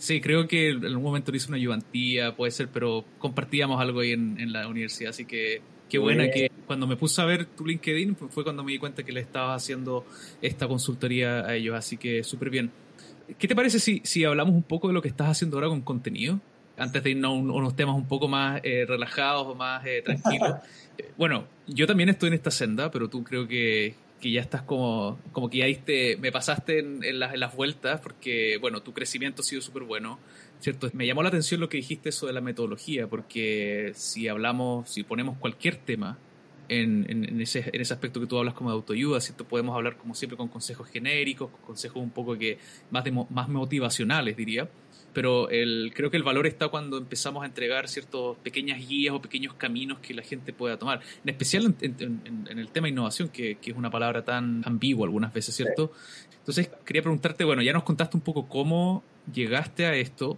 Speaker 1: Sí, creo que en algún momento le hice una ayudantía, puede ser, pero compartíamos algo ahí en, la universidad, así que qué buena que cuando me puse a ver tu LinkedIn fue cuando me di cuenta que le estabas haciendo esta consultoría a ellos, así que súper bien. ¿Qué te parece si, si hablamos un poco de lo que estás haciendo ahora con contenido? Antes de irnos a, unos temas un poco más eh, relajados o más eh, tranquilos. Eh, bueno, yo también estoy en esta senda, pero tú creo que, que ya estás como, como que ya diste, me pasaste en, las, en las vueltas, porque, bueno, tu crecimiento ha sido súper bueno, ¿cierto? Me llamó la atención lo que dijiste de la metodología, porque si hablamos, si ponemos cualquier tema en, en, ese, en ese aspecto que tú hablas como de autoayuda, ¿cierto? Podemos hablar como siempre con consejos genéricos, con consejos un poco que más, de, más motivacionales, diría pero el, creo que el valor está cuando empezamos a entregar ciertas pequeñas guías o pequeños caminos que la gente pueda tomar, en especial en, el tema innovación, que, que, es una palabra tan ambigua algunas veces, ¿cierto? Entonces, quería preguntarte, bueno, ya nos contaste un poco cómo llegaste a esto,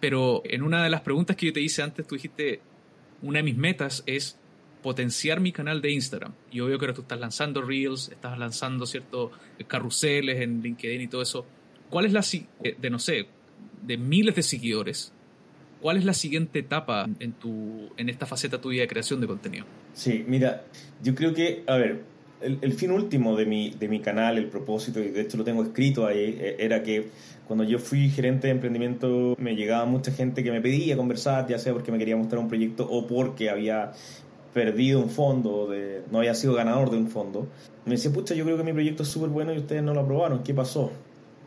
Speaker 1: pero en una de las preguntas que yo te hice antes, tú dijiste, una de mis metas es potenciar mi canal de Instagram. Y obvio que ahora tú estás lanzando Reels, estás lanzando ciertos carruseles en LinkedIn y todo eso. ¿Cuál es la, de no sé, de miles de seguidores, ¿cuál es la siguiente etapa en, tu, en esta faceta tuya de creación de contenido?
Speaker 2: Sí, mira, yo creo que, a ver, el, fin último de mi, de mi canal, el propósito, y de hecho lo tengo escrito ahí, e, era que cuando yo fui gerente de emprendimiento me llegaba mucha gente que me pedía conversar, ya sea porque me quería mostrar un proyecto o porque había perdido un fondo, de, no había sido ganador de un fondo. Me decía, pucha, yo creo que mi proyecto es súper bueno y ustedes no lo aprobaron, ¿qué pasó?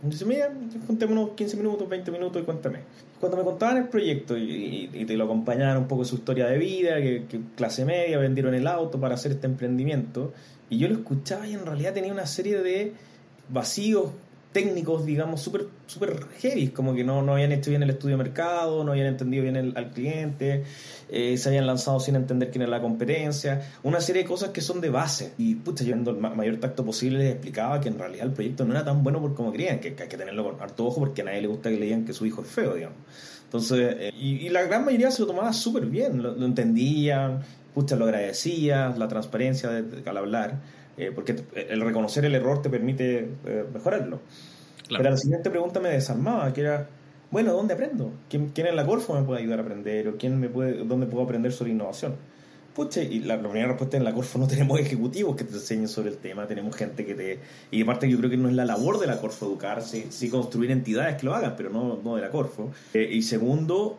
Speaker 2: Dice, mira, contémonos 15 minutos, 20 minutos y cuéntame. Cuando me contaban el proyecto y, te lo acompañaban un poco su historia de vida, que, clase media vendieron el auto para hacer este emprendimiento, y yo lo escuchaba y en realidad tenía una serie de vacíos técnicos, digamos, súper super heavy, como que no, no habían hecho bien el estudio de mercado, no habían entendido bien el, al cliente, eh, se habían lanzado sin entender quién era la competencia, una serie de cosas que son de base. Y pucha, yo el mayor tacto posible les explicaba que en realidad el proyecto no era tan bueno por como creían, que, hay que tenerlo con harto ojo porque a nadie le gusta que le digan que su hijo es feo, digamos. Entonces, eh, y, la gran mayoría se lo tomaba súper bien, lo, entendían, pucha, lo agradecía, la transparencia al hablar eh, porque el reconocer el error te permite mejorarlo. Pero la siguiente pregunta me desarmaba, que era, bueno, ¿dónde aprendo? ¿Quién, quién en la Corfo me puede ayudar a aprender? ¿O quién me puede, dónde puedo aprender sobre innovación? Pucha, y la, primera respuesta en la Corfo no tenemos ejecutivos que te enseñen sobre el tema, tenemos gente que te... Y aparte yo creo que no es la labor de la Corfo educar, sí, construir entidades que lo hagan, pero no, no de la Corfo. Eh, y segundo,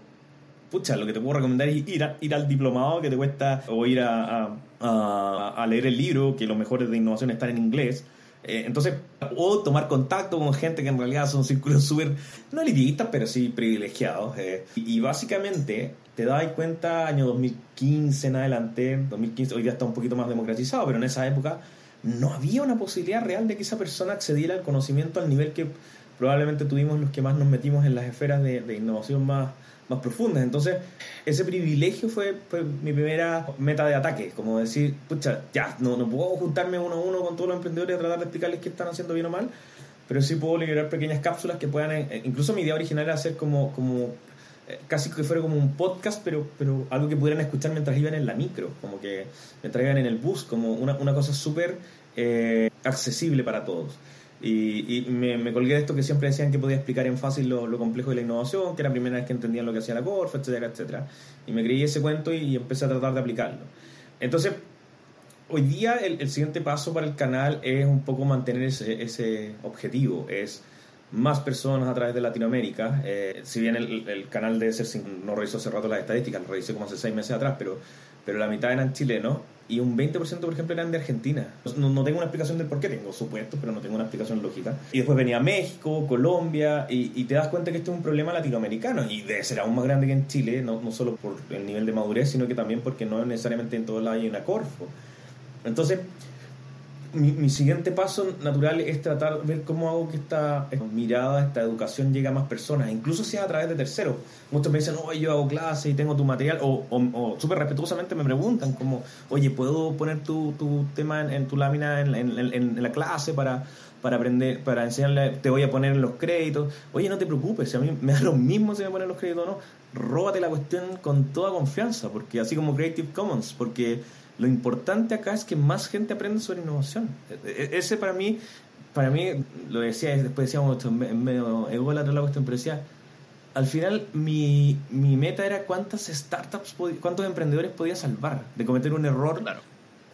Speaker 2: pucha, lo que te puedo recomendar es ir, ir al diplomado que te cuesta, o ir a, a, leer el libro, que los mejores de innovación están en inglés. Eh, entonces, o tomar contacto con gente que en realidad son círculos súper, no elitistas, pero sí privilegiados. Eh. Y, básicamente te das cuenta, año 2015 en adelante, 2015, hoy ya está un poquito más democratizado, pero en esa época no había una posibilidad real de que esa persona accediera al conocimiento al nivel que probablemente tuvimos los que más nos metimos en las esferas de innovación más, más profundas. Entonces, ese privilegio fue, mi primera meta de ataque, como decir, pucha, ya, no, no puedo juntarme uno a uno con todos los emprendedores y tratar de explicarles qué están haciendo bien o mal, pero sí puedo liberar pequeñas cápsulas que puedan, eh, incluso mi idea original era hacer como, como eh, casi que fuera como un podcast, pero, pero algo que pudieran escuchar mientras iban en la micro, como que mientras iban en el bus, como una, una cosa súper eh, accesible para todos. Y, me, colgué de esto que siempre decían que podía explicar en fácil lo, complejo de la innovación, que era la primera vez que entendían lo que hacía la Corf, etcétera, etcétera. Y me creí ese cuento y, empecé a tratar de aplicarlo. Entonces, hoy día el, siguiente paso para el canal es un poco mantener ese, ese objetivo, es más personas a través de Latinoamérica. Eh, si bien el, canal de ser no revisó hace rato las estadísticas, lo revisé como hace seis meses atrás, pero, pero la mitad eran chilenos y un 20% por ejemplo eran de Argentina. No, no, tengo una explicación del por qué, tengo supuesto, pero no tengo una explicación lógica. Y después venía México, Colombia, y, y te das cuenta que esto es un problema latinoamericano y debe ser aún más grande que en Chile, no, no solo por el nivel de madurez, sino que también porque no necesariamente en todos lados hay una Corfo. Entonces, mi, siguiente paso natural es tratar de ver cómo hago que esta, mirada, esta educación llegue a más personas, incluso sea a través de terceros. Muchos me dicen, oye, yo hago clase y tengo tu material, o, o, súper respetuosamente me preguntan, como, oye, ¿puedo poner tu, tu tema en, tu lámina en, en, la clase para, para aprender, para enseñarle, te voy a poner los créditos? Oye, no te preocupes, si a mí me da lo mismo si me ponen los créditos o no, róbate la cuestión con toda confianza, porque así como Creative Commons, porque lo importante acá es que más gente aprenda sobre innovación. E, e, ese para mí, para mí, lo decía, después decíamos en medio ególatra la cuestión, pero decía, al final mi, mi meta era cuántas startups, cuántos emprendedores podía salvar de cometer un error,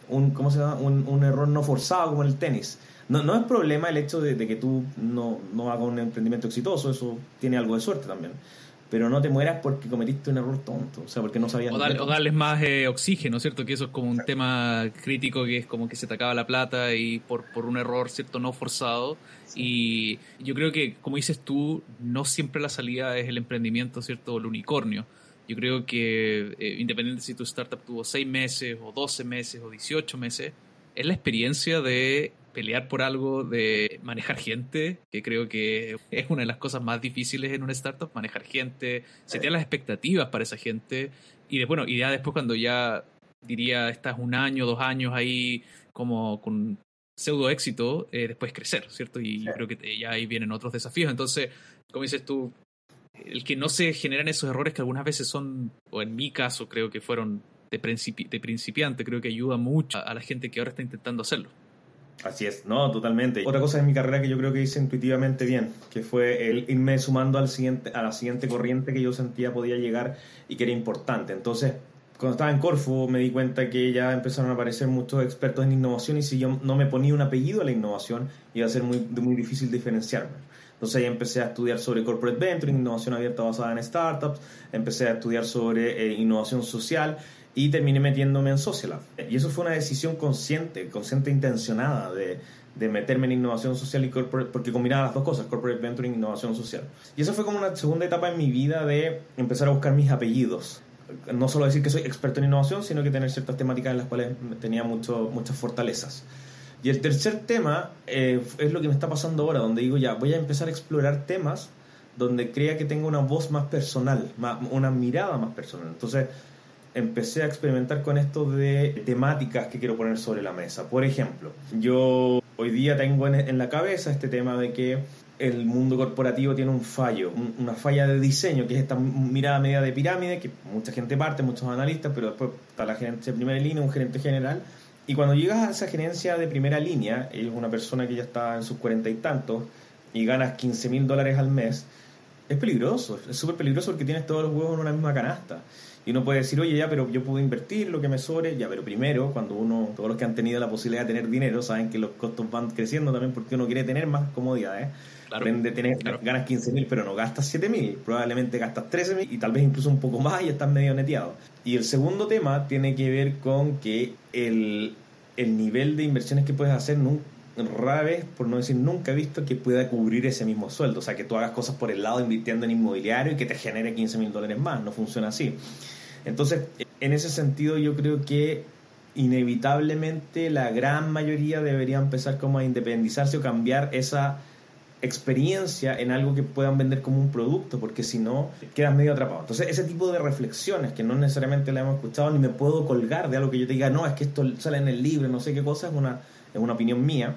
Speaker 2: un, ¿cómo se llama? Un, un, error no forzado como el tenis. No, no es problema el hecho de, de que tú no, no hagas un emprendimiento exitoso, eso tiene algo de suerte también pero no te mueras porque cometiste un error tonto, o sea, porque no sabías.
Speaker 1: O, darles más eh, oxígeno, ¿cierto? Que eso es como un tema crítico que es como que se te acaba la plata y por, por un error, ¿cierto? No forzado. Y yo creo que, como dices tú, no siempre la salida es el emprendimiento, ¿cierto? O el unicornio. Yo creo que, eh, independiente si tu startup tuvo 6 meses, o 12 meses, o 18 meses, es la experiencia de pelear por algo, de manejar gente, que creo que es una de las cosas más difíciles en una startup, manejar gente, setear las expectativas para esa gente y de, bueno, y ya después cuando ya diría estás un año, dos años ahí como con pseudo éxito, eh, después crecer, ¿cierto? Y yo creo que ya ahí vienen otros desafíos. Entonces, como dices tú, el que no se generan esos errores que algunas veces son, o en mi caso creo que fueron de, de principiante, creo que ayuda mucho a la gente que ahora está intentando hacerlo.
Speaker 2: Así es, no, totalmente. Otra cosa en mi carrera que yo creo que hice intuitivamente bien, que fue irme sumando al siguiente, a la siguiente corriente que yo sentía podía llegar y que era importante. Entonces, cuando estaba en Corfu me di cuenta que ya empezaron a aparecer muchos expertos en innovación y si yo no me ponía un apellido a la innovación iba a ser muy, muy difícil diferenciarme. Entonces ahí empecé a estudiar sobre corporate venturing, innovación abierta basada en startups, empecé a estudiar sobre eh, innovación social y terminé metiéndome en Socialab. Y eso fue una decisión consciente, consciente intencionada de, de meterme en innovación social y corporate, porque combinaba las dos cosas, corporate venturing e innovación social. Y eso fue como una segunda etapa en mi vida de empezar a buscar mis apellidos. No solo decir que soy experto en innovación, sino que tener ciertas temáticas en las cuales tenía mucho, muchas fortalezas. Y el tercer tema eh, es lo que me está pasando ahora, donde digo ya, voy a empezar a explorar temas donde crea que tengo una voz más personal, una mirada más personal. Entonces, empecé a experimentar con esto de temáticas que quiero poner sobre la mesa. Por ejemplo, yo hoy día tengo en, la cabeza este tema de que el mundo corporativo tiene un fallo, una falla de diseño, que es esta mirada media de pirámide, que mucha gente parte, muchos analistas, pero después está la gerente de primera línea, un gerente general, Y cuando llegas a esa gerencia de primera línea, es una persona que ya está en sus cuarenta y tantos y ganas 15 mil dólares al mes, es peligroso, es súper peligroso porque tienes todos los huevos en una misma canasta. Y uno puede decir, oye, ya, pero yo puedo invertir lo que me sobre, ya, pero primero, cuando uno, todos los que han tenido la posibilidad de tener dinero, saben que los costos van creciendo también porque uno quiere tener más comodidades. Claro, tener, ganas 15 mil, pero no gastas 7 mil, probablemente gastas 13 mil y tal vez incluso un poco más y estás medio neteado. Y el segundo tema tiene que ver con que el, el nivel de inversiones que puedes hacer nunca rara vez, por no decir nunca he visto que pueda cubrir ese mismo sueldo. O sea, que tú hagas cosas por el lado invirtiendo en inmobiliario y que te genere 15 mil dólares más. No funciona así. Entonces, en ese sentido, yo creo que inevitablemente la gran mayoría debería empezar como a independizarse o cambiar esa experiencia en algo que puedan vender como un producto, porque si no, quedas medio atrapado. Entonces, ese tipo de reflexiones que no necesariamente la hemos escuchado, ni me puedo colgar de algo que yo te diga, no, es que esto sale en el libro, no sé qué cosa, es una es una opinión mía,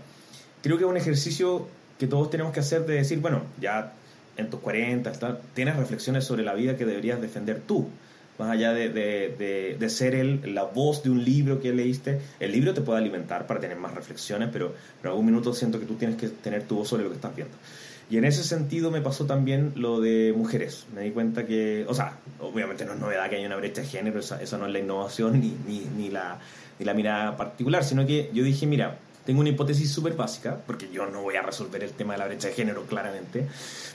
Speaker 2: creo que es un ejercicio que todos tenemos que hacer de decir, bueno, ya en tus 40, tienes reflexiones sobre la vida que deberías defender tú, más allá de, de, de, ser el, la voz de un libro que leíste. El libro te puede alimentar para tener más reflexiones, pero, en algún minuto siento que tú tienes que tener tu voz sobre lo que estás viendo. Y en ese sentido me pasó también lo de mujeres. Me di cuenta que, o sea, obviamente no es novedad que haya una brecha de género, esa, no es la innovación ni, ni, ni, la, ni la mirada particular, sino que yo dije, mira, tengo una hipótesis súper básica, porque yo no voy a resolver el tema de la brecha de género claramente,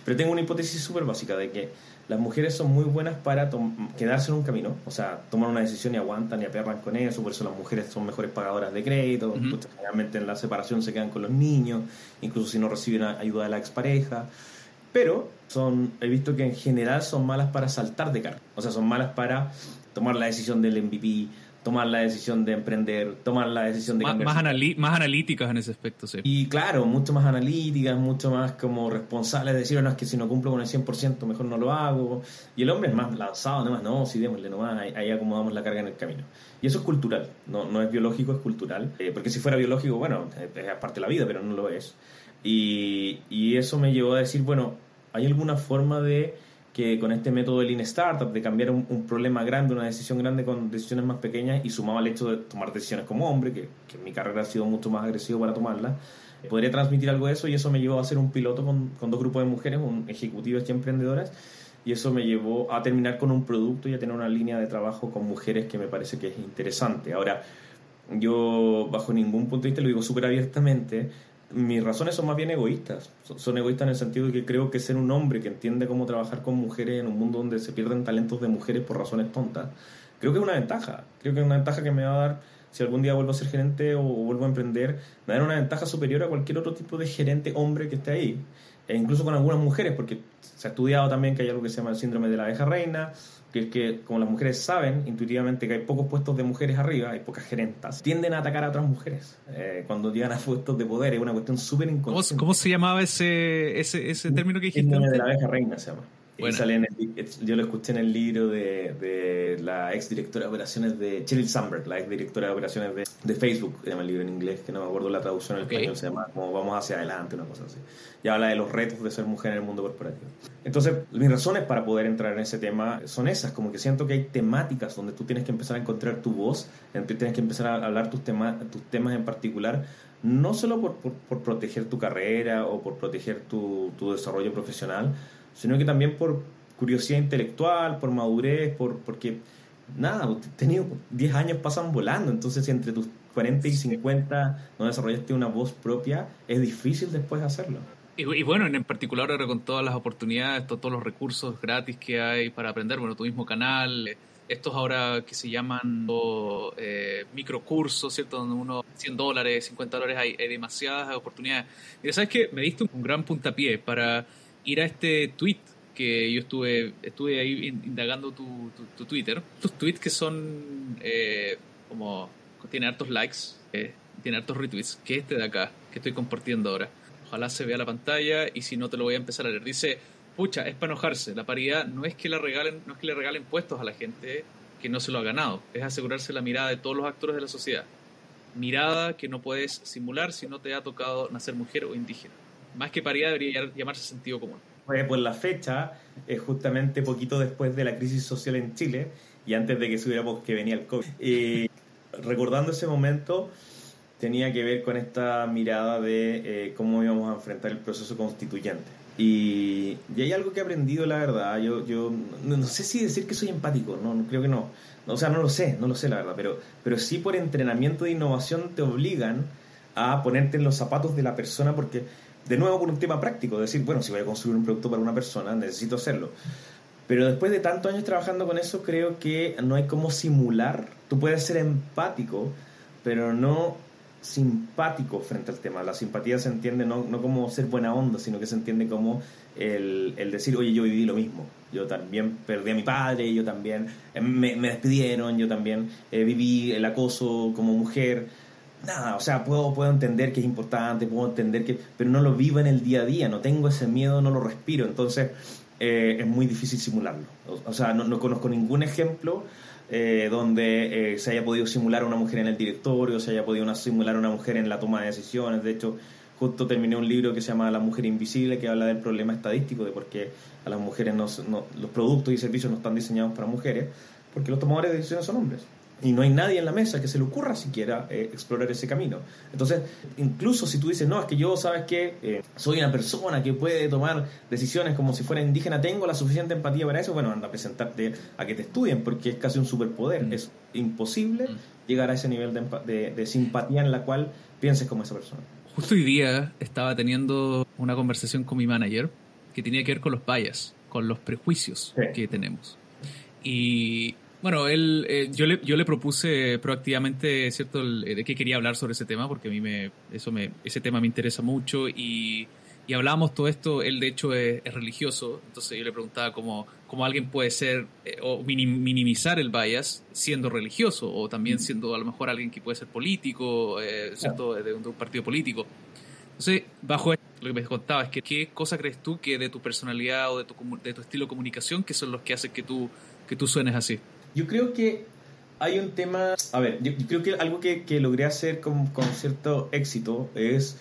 Speaker 2: pero tengo una hipótesis súper básica de que las mujeres son muy buenas para quedarse en un camino, o sea, tomar una decisión y aguantan y aperran con eso, por eso las mujeres son mejores pagadoras de crédito, generalmente en la separación se quedan con los niños, incluso si no reciben ayuda de la expareja, pero son, he visto que en general son malas para saltar de cargo, o sea, son malas para tomar la decisión del MVP, tomar la decisión de emprender, tomar la decisión de...
Speaker 1: Más, más, analíticas en ese aspecto, sí.
Speaker 2: Y claro, mucho más analíticas, mucho más como responsables de decir, no, es que si no cumplo con el 100% mejor no lo hago. Y el hombre es más lanzado, más, no, sí, démosle nomás, ahí, ahí, acomodamos la carga en el camino. Y eso es cultural, no, no es biológico, es cultural. Eh, porque si fuera biológico, bueno, es parte de la vida, pero no lo es. Y, y eso me llevó a decir, bueno, ¿hay alguna forma de que con este método de Lean Startup, de cambiar un, problema grande, una decisión grande con decisiones más pequeñas y sumado al hecho de tomar decisiones como hombre, que, que en mi carrera ha sido mucho más agresivo para tomarlas, podría transmitir algo de eso y eso me llevó a hacer un piloto con, con dos grupos de mujeres, un ejecutivas y emprendedoras, y eso me llevó a terminar con un producto y a tener una línea de trabajo con mujeres que me parece que es interesante. Ahora, yo bajo ningún punto de vista lo digo súper abiertamente, mis razones son más bien egoístas. Son, egoístas en el sentido de que creo que ser un hombre que entiende cómo trabajar con mujeres en un mundo donde se pierden talentos de mujeres por razones tontas, creo que es una ventaja. Creo que es una ventaja que me va a dar, si algún día vuelvo a ser gerente o vuelvo a emprender, me va a dar una ventaja superior a cualquier otro tipo de gerente hombre que esté ahí. E incluso con algunas mujeres, porque se ha estudiado también que hay algo que se llama el síndrome de la abeja reina, que es que como las mujeres saben intuitivamente que hay pocos puestos de mujeres arriba, hay pocas gerentas, tienden a atacar a otras mujeres eh, cuando llegan a puestos de poder. Es una cuestión súper inconsciente.
Speaker 1: ¿Cómo, se llamaba ese, ese, ese término que dijiste?
Speaker 2: El de la abeja reina se llama. Yo lo escuché en el libro de, de la ex directora de operaciones de Cheryl Sandberg, la ex directora de operaciones de, de, Facebook, se llama el libro en inglés, que no me acuerdo la traducción en español, se llama como Vamos hacia adelante, una cosa así. Y habla de los retos de ser mujer en el mundo corporativo. Entonces, mis razones para poder entrar en ese tema son esas, como que siento que hay temáticas donde tú tienes que empezar a encontrar tu voz, tienes que empezar a hablar tus, temas tus temas en particular, no solo por, por, por proteger tu carrera o por proteger tu, tu desarrollo profesional, sino que también por curiosidad intelectual, por madurez, por, porque nada, tenido 10 años pasan volando, entonces entre tus 40 y 50 no desarrollaste una voz propia, es difícil después hacerlo.
Speaker 1: Y, bueno, en particular ahora con todas las oportunidades, todos los recursos gratis que hay para aprender, bueno, tu mismo canal, estos ahora que se llaman eh, microcursos, ¿cierto? Donde uno 100 dólares, 50 dólares, hay, hay demasiadas oportunidades. Y sabes que me diste un gran puntapié para ir a este tweet que yo estuve estuve ahí indagando tu, tu, Twitter. Tus tweets que son eh, como tiene hartos likes, eh, tiene hartos retweets, que este de acá, que estoy compartiendo ahora. Ojalá se vea la pantalla y si no te lo voy a empezar a leer. Dice, pucha, es para enojarse. La paridad no es que le regalen, no es que le regalen puestos a la gente que no se lo ha ganado, es asegurarse la mirada de todos los actores de la sociedad. Mirada que no puedes simular si no te ha tocado nacer mujer o indígena más que paridad debería llamarse sentido común.
Speaker 2: Pues, pues la fecha es justamente poquito después de la crisis social en Chile y antes de que supiéramos que venía el COVID. Y recordando ese momento, tenía que ver con esta mirada de eh, cómo íbamos a enfrentar el proceso constituyente. Y, y, hay algo que he aprendido, la verdad. Yo, yo no, sé si decir que soy empático, no, creo que no. O sea, no lo sé, no lo sé, la verdad. Pero, pero sí por entrenamiento de innovación te obligan a ponerte en los zapatos de la persona porque, de nuevo, por un tema práctico. Decir, bueno, si voy a construir un producto para una persona, necesito hacerlo. Pero después de tantos años trabajando con eso, creo que no hay como simular. Tú puedes ser empático, pero no simpático frente al tema. La simpatía se entiende no, no como ser buena onda, sino que se entiende como el, el, decir, oye, yo viví lo mismo. Yo también perdí a mi padre, yo también eh, me, me despidieron, yo también eh, viví el acoso como mujer. Nada, o sea, puedo, puedo entender que es importante, puedo entender que... Pero no lo vivo en el día a día, no tengo ese miedo, no lo respiro. Entonces, eh, es muy difícil simularlo. O, sea, no, no, conozco ningún ejemplo eh, donde eh, se haya podido simular a una mujer en el directorio, se haya podido simular a una mujer en la toma de decisiones. De hecho, justo terminé un libro que se llama La mujer invisible, que habla del problema estadístico de por qué a las mujeres no, los productos y servicios no están diseñados para mujeres, porque los tomadores de decisiones son hombres y no hay nadie en la mesa que se le ocurra siquiera eh, explorar ese camino. Entonces, incluso si tú dices, no, es que yo, ¿sabes que eh, soy una persona que puede tomar decisiones como si fuera indígena, tengo la suficiente empatía para eso, bueno, anda a presentarte a que te estudien, porque es casi un superpoder. Mm. Es imposible mm. llegar a ese nivel de, de, simpatía en la cual pienses como esa persona.
Speaker 1: Justo hoy día estaba teniendo una conversación con mi manager que tenía que ver con los bias, con los prejuicios que tenemos. Y bueno, él, eh, yo, le, yo le propuse proactivamente, ¿cierto?, eh, de qué quería hablar sobre ese tema, porque a mí me, eso me, ese tema me interesa mucho y, y hablábamos todo esto, él de hecho es, religioso, entonces yo le preguntaba cómo, cómo alguien puede ser eh, o minimizar el bias siendo religioso o también siendo a lo mejor alguien que puede ser político, ¿cierto?, de un, partido político. Entonces, bajo esto, lo que me contaba es que qué cosa crees tú que de tu personalidad o de tu, de tu estilo de comunicación que son los que hacen que tú, que tú suenes así.
Speaker 2: Yo creo que hay un tema, a ver, yo, creo que algo que, que logré hacer con, con, cierto éxito es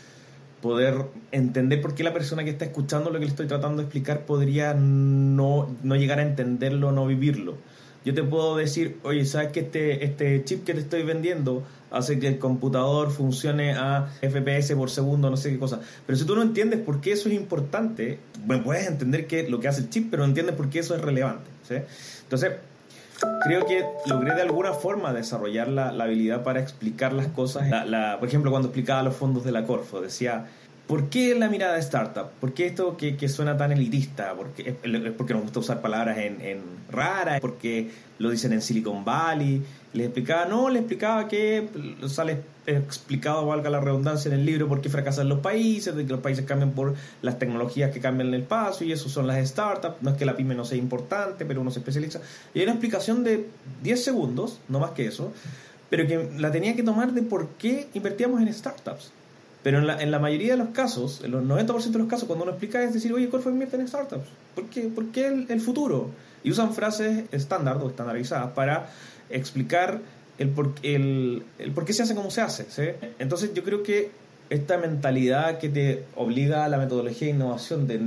Speaker 2: poder entender por qué la persona que está escuchando lo que le estoy tratando de explicar podría no, no llegar a entenderlo, no vivirlo. Yo te puedo decir, oye, ¿sabes que este, este chip que te estoy vendiendo hace que el computador funcione a FPS por segundo, no sé qué cosa? Pero si tú no entiendes por qué eso es importante, bueno, puedes entender que lo que hace el chip, pero no entiendes por qué eso es relevante. ¿sí? Entonces, creo que logré de alguna forma desarrollar la, habilidad para explicar las cosas. por ejemplo, cuando explicaba los fondos de la Corfo, decía, ¿por qué la mirada de startup? ¿Por qué esto que, que suena tan elitista? Porque, es porque nos gusta usar palabras en, en raras, porque lo dicen en Silicon Valley. Les explicaba, no, le explicaba que sale explicado, valga la redundancia en el libro, por qué fracasan los países, de que los países cambian por las tecnologías que cambian el paso y eso son las startups. No es que la pyme no sea importante, pero uno se especializa. Y hay una explicación de 10 segundos, no más que eso, pero que la tenía que tomar de por qué invertíamos en startups. Pero en la, en la mayoría de los casos, en los 90% de los casos, cuando uno explica es decir, oye, ¿cuál fue invierte en startups? ¿Por qué, ¿Por qué el futuro? Y usan frases estándar o estandarizadas para explicar el por, el, el por qué se hace como se hace. ¿sí? Entonces yo creo que esta mentalidad que te obliga a la metodología de innovación de,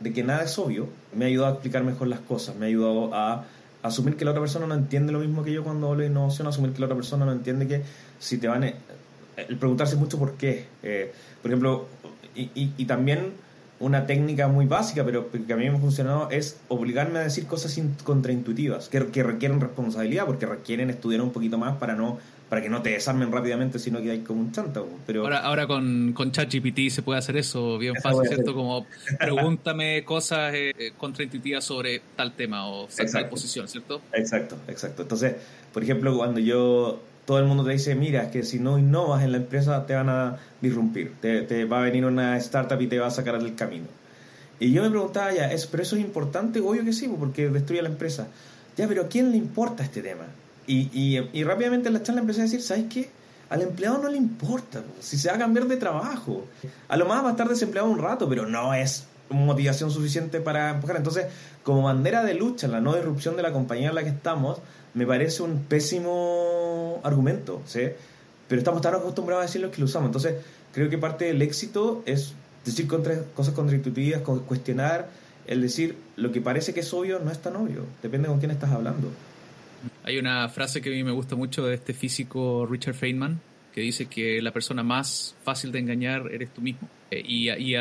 Speaker 2: de que nada es obvio, me ha ayudado a explicar mejor las cosas, me ha ayudado a asumir que la otra persona no entiende lo mismo que yo cuando hablo de innovación, asumir que la otra persona no entiende que si te van a... El preguntarse mucho por qué. Eh, por ejemplo, y, y, y también una técnica muy básica, pero que a mí me ha funcionado, es obligarme a decir cosas contraintuitivas, que, que, requieren responsabilidad, porque requieren estudiar un poquito más para no para que no te desarmen rápidamente, sino que hay como un chanta. Pero...
Speaker 1: Ahora, ahora con, con ChatGPT se puede hacer eso bien fácil, ¿cierto? Como pregúntame cosas eh, eh, contraintuitivas sobre tal tema o tal posición, ¿cierto?
Speaker 2: Exacto, exacto. Entonces, por ejemplo, cuando yo todo el mundo te dice, mira, que si no innovas en la empresa te van a disrumpir, te, va a venir una startup y te va a sacar del camino. Y yo me preguntaba ya, ¿es, ¿pero eso es importante? Obvio que sí, porque destruye la empresa. Ya, pero ¿a quién le importa este tema? Y, y, rápidamente en la charla empecé a decir, ¿sabes qué? Al empleado no le importa si se va a cambiar de trabajo. A lo más va a estar desempleado un rato, pero no es motivación suficiente para empujar. Entonces, como bandera de lucha la no disrupción de la compañía en la que estamos, me parece un pésimo argumento, ¿sí? Pero estamos tan acostumbrados a decirlo que lo usamos. Entonces, creo que parte del éxito es decir cosas contraintuitivas, cuestionar, el decir lo que parece que es obvio no es tan obvio, depende con quién estás hablando.
Speaker 1: Hay una frase que a mí me gusta mucho de este físico Richard Feynman, que dice que la persona más fácil de engañar eres tú mismo. Eh, y, y,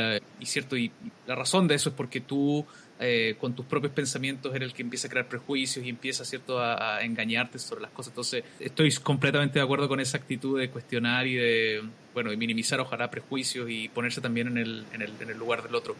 Speaker 1: cierto, y, la razón de eso es porque tú eh, con tus propios pensamientos eres el que empieza a crear prejuicios y empieza cierto a, engañarte sobre las cosas. Entonces, estoy completamente de acuerdo con esa actitud de cuestionar y de, bueno, y minimizar ojalá prejuicios y ponerse también en el, en el, en el lugar del otro.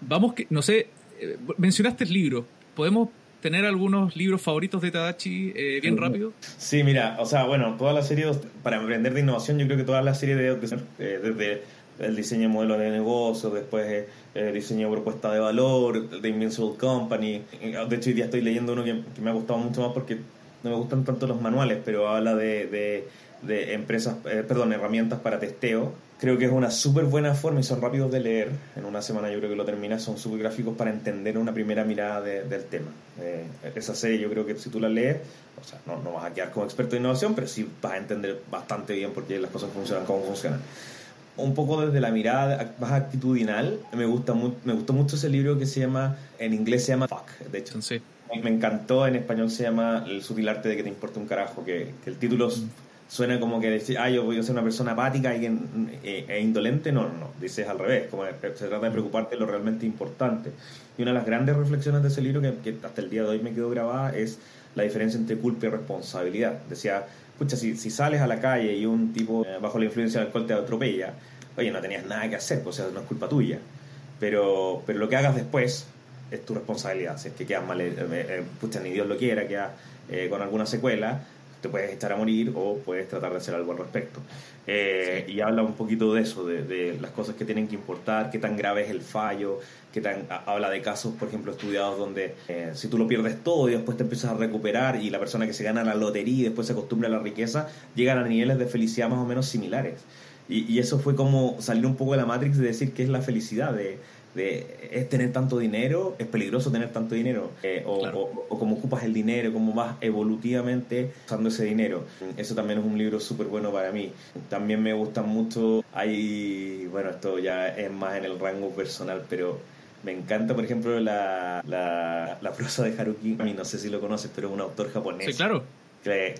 Speaker 1: Vamos, que, no sé, eh, mencionaste el libro. ¿Podemos tener algunos libros favoritos de Tadachi eh, bien rápido?
Speaker 2: Sí, mira, o sea, bueno, toda la serie, para aprender de innovación, yo creo que toda la serie de, desde el diseño de modelo de negocio, después el diseño de propuesta de valor, de Invincible Company. De hecho, hoy día estoy leyendo uno que, me ha gustado mucho más porque no me gustan tanto los manuales, pero habla de, de, empresas, perdón, herramientas para testeo Creo que es una súper buena forma y son rápidos de leer. En una semana yo creo que lo terminas. Son súper gráficos para entender una primera mirada del tema. Eh, esa serie yo creo que si tú la lees, o sea, no, no vas a quedar como experto de innovación, pero sí vas a entender bastante bien por qué las cosas funcionan como funcionan. Un poco desde la mirada más actitudinal, me, gusta me gustó mucho ese libro que se llama, en inglés se llama Fuck, de hecho. Sí. Me encantó, en español se llama El sutil arte de que te importa un carajo, que, el título mm suena como que decir, ah, yo voy a ser una persona apática y, e, e, indolente. No, no, no. Dices al revés, como se trata de preocuparte de lo realmente importante. Y una de las grandes reflexiones de ese libro que, hasta el día de hoy me quedó grabada es la diferencia entre culpa y responsabilidad. Decía, escucha, si, sales a la calle y un tipo eh, bajo la influencia del alcohol te atropella, oye, no tenías nada que hacer, pues, o sea, no es culpa tuya. Pero, pero lo que hagas después es tu responsabilidad. Si es que quedas mal, eh, eh, pucha, ni Dios lo quiera, quedas con alguna secuela, te puedes echar a morir o puedes tratar de hacer algo al respecto. Eh, y habla un poquito de eso, de, las cosas que tienen que importar, qué tan grave es el fallo, qué tan, habla de casos, por ejemplo, estudiados donde eh, si tú lo pierdes todo y después te empiezas a recuperar y la persona que se gana la lotería y después se acostumbra a la riqueza, llegan a niveles de felicidad más o menos similares. Y, y eso fue como salir un poco de la Matrix de decir qué es la felicidad, de es tener tanto dinero, es peligroso tener tanto dinero, eh, o, o, cómo ocupas el dinero, cómo vas evolutivamente usando ese dinero. Eso también es un libro súper bueno para mí. También me gusta mucho, hay, bueno, esto ya es más en el rango personal, pero me encanta, por ejemplo, la, la, la prosa de Haruki, no sé si lo conoces, pero es un autor japonés.
Speaker 1: Sí, claro.
Speaker 2: Que,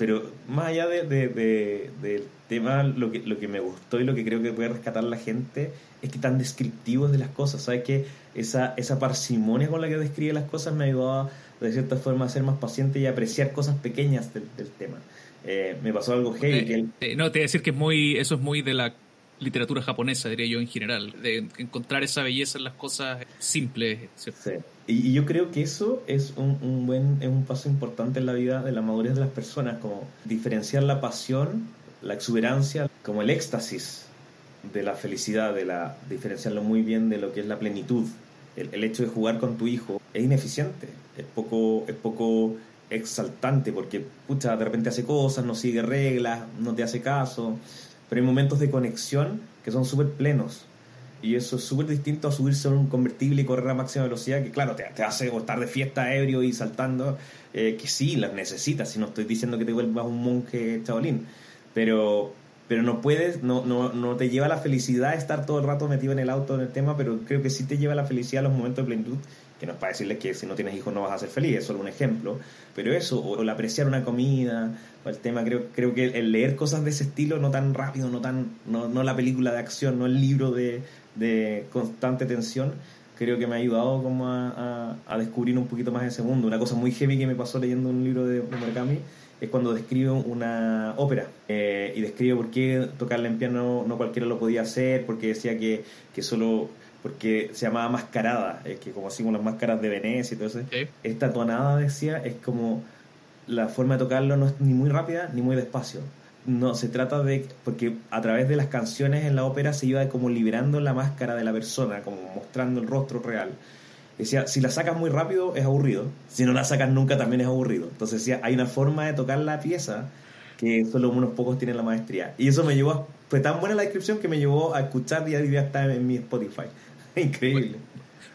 Speaker 2: Pero más allá de, de, del tema, lo que, lo que me gustó y lo que creo que puede rescatar la gente es que tan descriptivos de las cosas, ¿sabes? Que esa, esa parsimonia con la que describe las cosas me ayudaba de cierta forma a ser más paciente y apreciar cosas pequeñas del, tema. Eh, me pasó algo heavy.
Speaker 1: Eh, eh, no, te voy a decir que es muy, eso es muy de la literatura japonesa, diría yo en general, de encontrar esa belleza en las cosas simples.
Speaker 2: Sí. Y, yo creo que eso es un, un, buen, es un paso importante en la vida de la madurez de las personas, como diferenciar la pasión, la exuberancia, como el éxtasis de la felicidad, de la diferenciarlo muy bien de lo que es la plenitud. El, hecho de jugar con tu hijo es ineficiente, es poco, es poco exaltante porque pucha, de repente hace cosas, no sigue reglas, no te hace caso, pero hay momentos de conexión que son súper plenos. Y eso es súper distinto a subirse a un convertible y correr a máxima velocidad, que claro, te, te hace estar de fiesta ebrio y saltando, eh, que sí, las necesitas, si no estoy diciendo que te vuelvas un monje chabolín, pero, pero no puedes, no, no, no te lleva la felicidad estar todo el rato metido en el auto en el tema, pero creo que sí te lleva la felicidad los momentos de plenitud, que no es para decirles que si no tienes hijos no vas a ser feliz, es solo un ejemplo, pero eso, o, el apreciar una comida, o el tema, creo, creo que el leer cosas de ese estilo, no tan rápido, no tan, no, no la película de acción, no el libro de, de constante tensión, creo que me ha ayudado como a, a, descubrir un poquito más ese mundo. Una cosa muy heavy que me pasó leyendo un libro de, de Murakami es cuando describe una ópera eh, y describe por qué tocarla en piano no cualquiera lo podía hacer, porque decía que, que solo porque se llamaba mascarada, es que como como las máscaras de Venecia y todo eso. Esta tonada decía es como la forma de tocarlo no es ni muy rápida ni muy despacio. No, se trata de, porque a través de las canciones en la ópera se iba como liberando la máscara de la persona, como mostrando el rostro real. Decía, si la sacas muy rápido es aburrido, si no la sacas nunca también es aburrido. Entonces decía, hay una forma de tocar la pieza que solo unos pocos tienen la maestría. Y eso me llevó, fue tan buena la descripción que me llevó a escuchar día a día estar en mi Spotify. Increíble.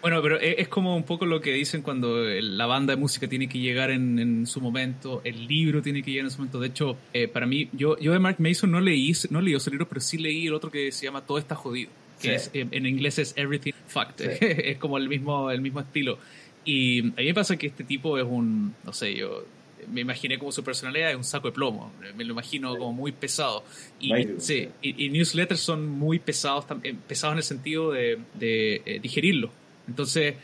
Speaker 1: Bueno, pero e, es como un poco lo que dicen cuando la banda de música tiene que llegar en, su momento, el libro tiene que llegar en su momento. De hecho, eh, para mí, yo, yo de Mark Mason no leí, no leí ese libro, pero sí leí el otro que se llama Todo está jodido que es, en inglés es Everything Fucked, es como el mismo, el mismo estilo. Y a mí me pasa que este tipo es un, no sé, yo, me imaginé como su personalidad es un saco de plomo, me lo imagino como muy pesado. Y, sí, y, newsletters son muy pesados, eh, pesados en el sentido de, de eh, digerirlo. Entonces,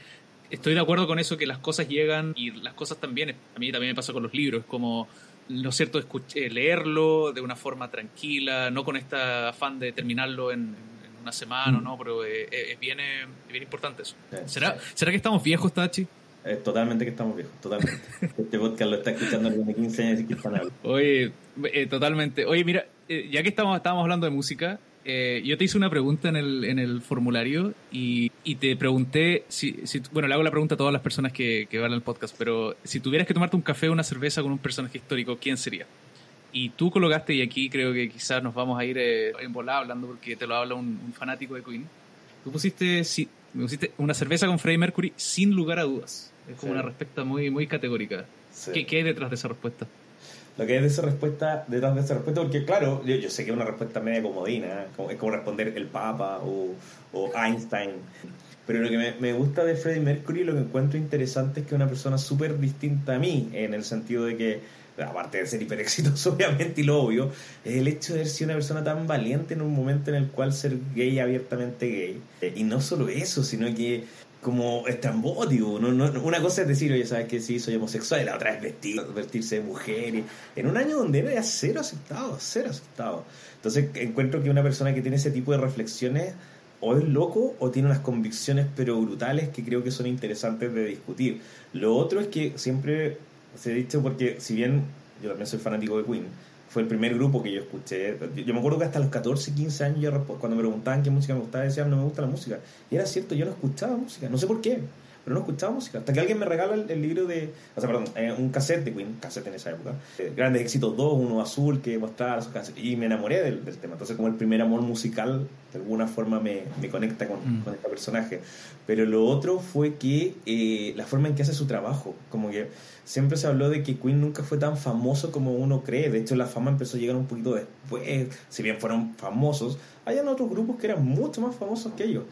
Speaker 1: estoy de acuerdo con eso, que las cosas llegan y las cosas también, a mí también me pasa con los libros, como lo cierto es leerlo de una forma tranquila, no con este afán de terminarlo en, una semana, mm. ¿no? Pero es, bien, bien importante eso. ¿Será, ¿Será que estamos viejos, Tachi?
Speaker 2: Eh, totalmente que estamos viejos, totalmente. este podcast lo está escuchando alguien de 15 años y que están
Speaker 1: Oye, eh, totalmente. Oye, mira, eh, ya que estamos, estábamos hablando de música, yo te hice una pregunta en el, en el formulario y, y te pregunté, si, si, bueno, le hago la pregunta a todas las personas que, que van al podcast, pero si tuvieras que tomarte un café o una cerveza con un personaje histórico, ¿quién sería? Y tú colocaste, y aquí creo que quizás nos vamos a ir en volada hablando porque te lo habla un, un fanático de Queen. Tú pusiste, si, pusiste una cerveza con Freddie Mercury sin lugar a dudas. Es como una respuesta muy, muy categórica. ¿Qué, hay detrás de esa respuesta?
Speaker 2: Lo que hay de esa respuesta, detrás de esa respuesta, porque claro, yo, sé que es una respuesta media comodina, es como responder el Papa o, o Einstein. Pero lo que me, me, gusta de Freddie Mercury, lo que encuentro interesante es que es una persona súper distinta a mí, en el sentido de que, aparte de ser hiper exitoso, obviamente, y lo obvio, es el hecho de haber sido una persona tan valiente en un momento en el cual ser gay abiertamente gay. Y no solo eso, sino que como estrambótico. ¿no? No, una cosa es decir, oye, ¿sabes que Sí, soy homosexual, y la otra es vestir, vestirse de mujer. Y, en un año donde era cero aceptado, cero aceptado. Entonces encuentro que una persona que tiene ese tipo de reflexiones o es loco o tiene unas convicciones pero brutales que creo que son interesantes de discutir. Lo otro es que siempre se ha dicho, porque si bien yo también soy fanático de Queen, fue el primer grupo que yo escuché. Yo, me acuerdo que hasta los 14, 15 años, cuando me preguntaban qué música me gustaba, decían no me gusta la música. Y era cierto, yo no escuchaba música, no sé por qué pero no escuchaba música. Hasta que alguien me regala el, libro de. O sea, perdón, eh, un cassette de Queen, cassette en esa época. Eh, Grandes éxitos 2, uno azul que mostraba. Y me enamoré del, tema. Entonces, como el primer amor musical, de alguna forma me, me conecta con, mm. con, este personaje. Pero lo otro fue que eh, la forma en que hace su trabajo. Como que siempre se habló de que Queen nunca fue tan famoso como uno cree. De hecho, la fama empezó a llegar un poquito después. Si bien fueron famosos, hayan otros grupos que eran mucho más famosos que ellos.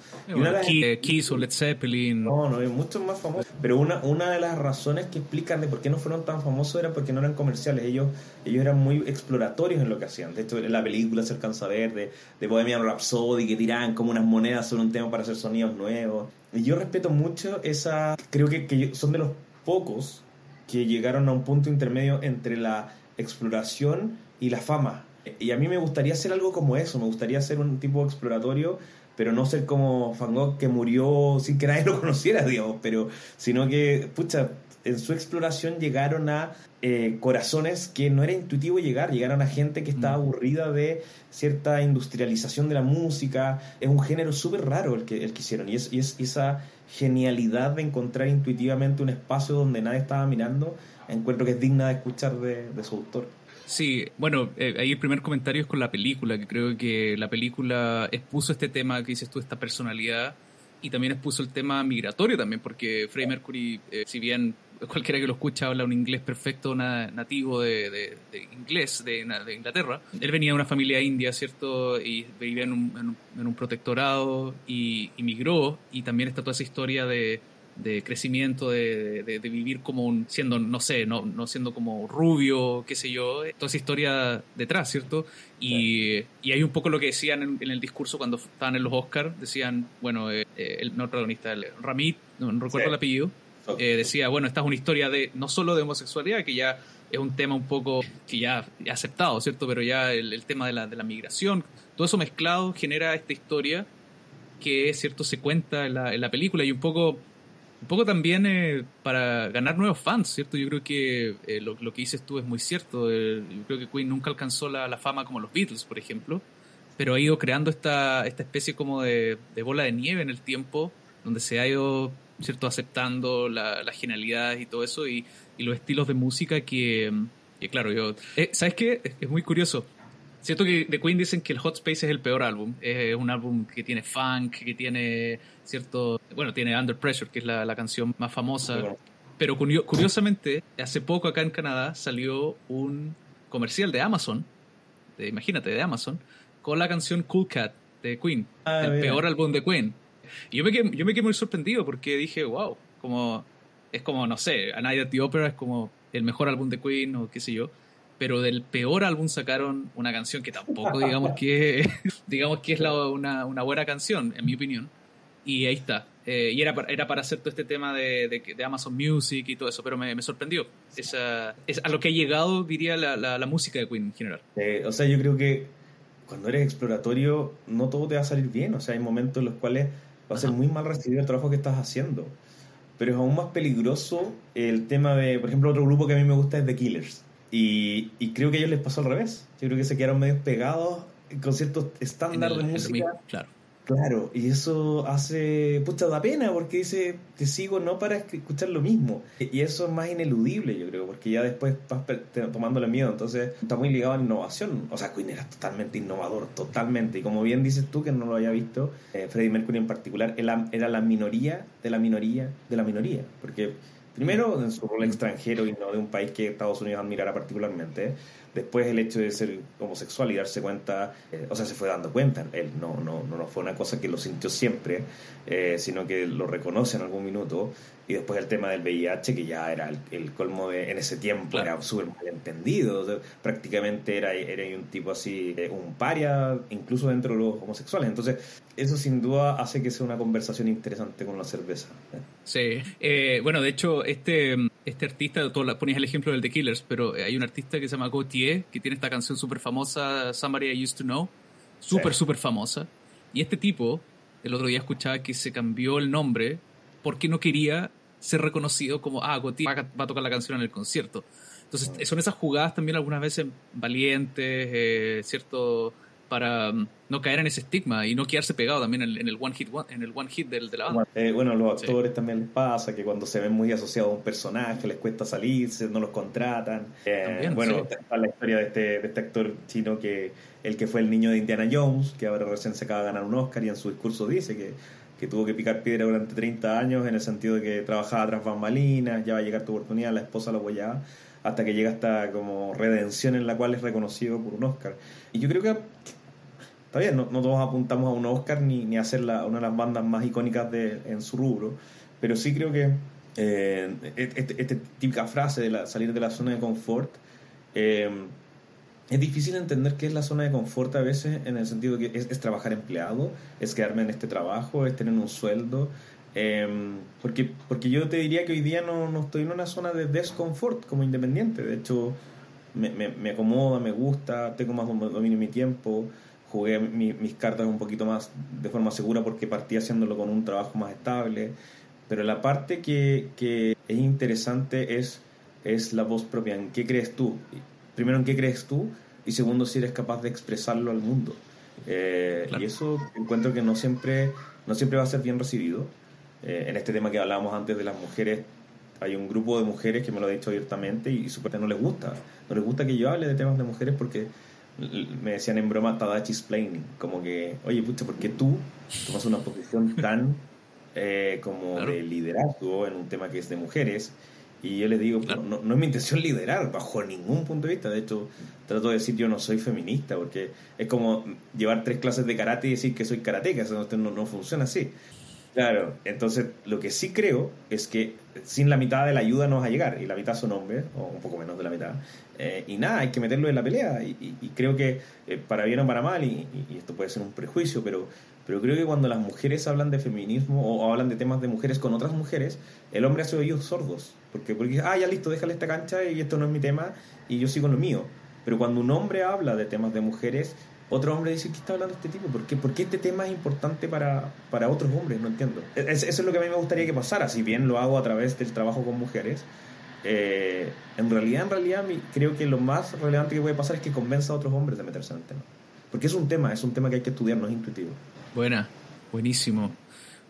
Speaker 1: Kiss o Led Zeppelin.
Speaker 2: No, no, hay muchos más famosos. Pero una, una de las razones que explican de por qué no fueron tan famosos era porque no eran comerciales. Ellos, ellos eran muy exploratorios en lo que hacían. De hecho, en la película se alcanza a ver de, de Bohemian Rhapsody que tiraban como unas monedas sobre un tema para hacer sonidos nuevos. Y yo respeto mucho esa. Creo que, son de los pocos que llegaron a un punto intermedio entre la exploración y la fama y a mí me gustaría hacer algo como eso, me gustaría ser un tipo exploratorio, pero no ser como Van que murió sin que nadie lo conociera, digamos, pero sino que, pucha, en su exploración llegaron a eh, corazones que no era intuitivo llegar, llegaron a gente que estaba mm. aburrida de cierta industrialización de la música, es un género súper raro el que, el que hicieron, y es, y es esa genialidad de encontrar intuitivamente un espacio donde nadie estaba mirando, encuentro que es digna de escuchar de, de su autor.
Speaker 1: Sí, bueno, eh, ahí el primer comentario es con la película, que creo que la película expuso este tema que dices tú, esta personalidad, y también expuso el tema migratorio también, porque Freddie Mercury, eh, si bien cualquiera que lo escucha habla un inglés perfecto, nativo de, inglés de, Inglaterra, él venía de una familia india, ¿cierto? Y vivía en un, en un, protectorado y, y migró, y también está toda esa historia de de crecimiento, de, de, vivir como un, siendo, no sé, no, no siendo como rubio, qué sé yo, toda esa historia detrás, ¿cierto? Y, y hay un poco lo que decían en, el discurso cuando estaban en los Oscars, decían, bueno, eh, eh, el no protagonista, el Ramit, no, recuerdo el apellido, eh, decía, bueno, esta es una historia de no solo de homosexualidad, que ya es un tema un poco que ya ha aceptado, ¿cierto? Pero ya el, tema de la, de la migración, todo eso mezclado genera esta historia que, ¿cierto?, se cuenta en la, en la película y un poco un poco también eh, para ganar nuevos fans, ¿cierto? Yo creo que eh, lo, que dices tú es muy cierto. Eh, yo creo que Queen nunca alcanzó la, fama como los Beatles, por ejemplo, pero ha ido creando esta, esta especie como de, bola de nieve en el tiempo, donde se ha ido, ¿cierto?, aceptando la, la genialidad y todo eso y, los estilos de música que, claro, yo... ¿Sabes qué? Es muy curioso. Cierto que de Queen dicen que el Hot Space es el peor álbum. Es un álbum que tiene funk, que tiene cierto. Bueno, tiene Under Pressure, que es la, canción más famosa. Pero curiosamente, hace poco acá en Canadá salió un comercial de Amazon, de, imagínate, de Amazon, con la canción Cool Cat de Queen, ah, el peor álbum de Queen. Y yo me, quedé, yo me quedé muy sorprendido porque dije, wow, como es como, no sé, A Night at the Opera es como el mejor álbum de Queen o qué sé yo, pero del peor álbum sacaron una canción que tampoco digamos que, digamos que es una, una, buena canción, en mi opinión. Y ahí está. Eh, y era para, era para hacer todo este tema de, de, Amazon Music y todo eso, pero me, me sorprendió. Esa, es a lo que ha llegado, diría, la, la, música de Queen en general.
Speaker 2: Eh, o sea, yo creo que cuando eres exploratorio, no todo te va a salir bien. O sea, hay momentos en los cuales va a ser muy mal recibido el trabajo que estás haciendo. Pero es aún más peligroso el tema de, por ejemplo, otro grupo que a mí me gusta es The Killers. Y, y creo que a ellos les pasó al revés. Yo creo que se quedaron medio pegados con ciertos estándares de música. claro. Claro, y eso hace, pucha, da pena porque dice, te sigo no para escuchar lo mismo. Y eso es más ineludible, yo creo, porque ya después vas tomándole miedo. Entonces, está muy ligado a la innovación. O sea, Queen era totalmente innovador, totalmente. Y como bien dices tú, que no lo había visto, eh, Freddie Mercury en particular, era la minoría de la minoría de la minoría. Porque Primero, en su rol extranjero y no de un país que Estados Unidos admirara particularmente. Después, el hecho de ser homosexual y darse cuenta, eh, o sea, se fue dando cuenta. Él no, no, no fue una cosa que lo sintió siempre, eh, sino que lo reconoce en algún minuto. Y después el tema del VIH, que ya era el, colmo de, en ese tiempo, era súper mal entendido. prácticamente era, era un tipo así, eh, un paria, incluso dentro de los homosexuales. Entonces, eso sin duda hace que sea una conversación interesante con la cerveza.
Speaker 1: Sí. bueno, de hecho, este, este artista, tú ponías el ejemplo del The Killers, pero hay un artista que se llama Que tiene esta canción súper famosa, Somebody I Used to Know, súper, súper famosa. Y este tipo, el otro día escuchaba que se cambió el nombre porque no quería ser reconocido como, ah, Gautier va a tocar la canción en el concierto. Entonces, ah. son esas jugadas también algunas veces valientes, eh, ¿cierto? Para mm, no caer en ese estigma y no quedarse pegado también en, el one hit en el one hit del, de la banda.
Speaker 2: Eh, bueno, los actores también les pasa que cuando se ven muy asociados a un personaje les cuesta salirse, no los contratan. Eh, bueno, está la historia de este, de este actor chino que el que fue el niño de Indiana Jones, que ahora recién se acaba de ganar un Oscar y en su discurso dice que, que tuvo que picar piedra durante 30 años en el sentido de que trabajaba tras bambalinas, ya va a llegar tu oportunidad, la esposa lo apoyaba hasta que llega esta como redención en la cual es reconocido por un Oscar. Y yo creo que Está bien, no, todos apuntamos a un Oscar ni, ni a ser la, una de las bandas más icónicas de, en su rubro, pero sí creo que eh, esta este, típica frase de la, salir de la zona de confort, eh, es difícil entender qué es la zona de confort a veces en el sentido que es, trabajar empleado, es quedarme en este trabajo, es tener un sueldo. Eh, porque, porque yo te diría que hoy día no, no estoy en una zona de desconfort como independiente. De hecho, me, me, me acomoda, me gusta, tengo más dominio en mi tiempo jugué mis cartas un poquito más de forma segura porque partí haciéndolo con un trabajo más estable. Pero la parte que, que es interesante es, es la voz propia. ¿En qué crees tú? Primero, ¿en qué crees tú? Y segundo, si eres capaz de expresarlo al mundo. Eh, y eso encuentro que no siempre, no siempre va a ser bien recibido. Eh, en este tema que hablábamos antes de las mujeres, hay un grupo de mujeres que me lo ha dicho abiertamente y, y no les gusta. No les gusta que yo hable de temas de mujeres porque me decían en broma Tadachi explaining, como que, oye, pucha, ¿por qué tú tomas una posición tan eh, como de liderazgo en un tema que es de mujeres? Y yo les digo, no, no, es mi intención liderar bajo ningún punto de vista. De hecho, trato de decir yo no soy feminista, porque es como llevar tres clases de karate y decir que soy karateca. Eso no, no funciona así. Claro, entonces lo que sí creo es que sin la mitad de la ayuda no vas a llegar, y la mitad son hombres, o un poco menos de la mitad, eh, y nada, hay que meterlo en la pelea, y, creo que eh, para bien o para mal, y, esto puede ser un prejuicio, pero, pero creo que cuando las mujeres hablan de feminismo o, hablan de temas de mujeres con otras mujeres, el hombre hace oídos sordos, porque, porque ah, ya listo, déjale esta cancha y esto no es mi tema, y yo sigo lo mío. Pero cuando un hombre habla de temas de mujeres, otro hombre dice, ¿qué está hablando este tipo? ¿Por qué, ¿Por qué este tema es importante para, para otros hombres? No entiendo. eso es lo que a mí me gustaría que pasara, si bien lo hago a través del trabajo con mujeres. Eh, en realidad, en realidad, creo que lo más relevante que puede pasar es que convenza a otros hombres de meterse en el tema. Porque es un tema, es un tema que hay que estudiar, no es intuitivo.
Speaker 1: Buena, buenísimo.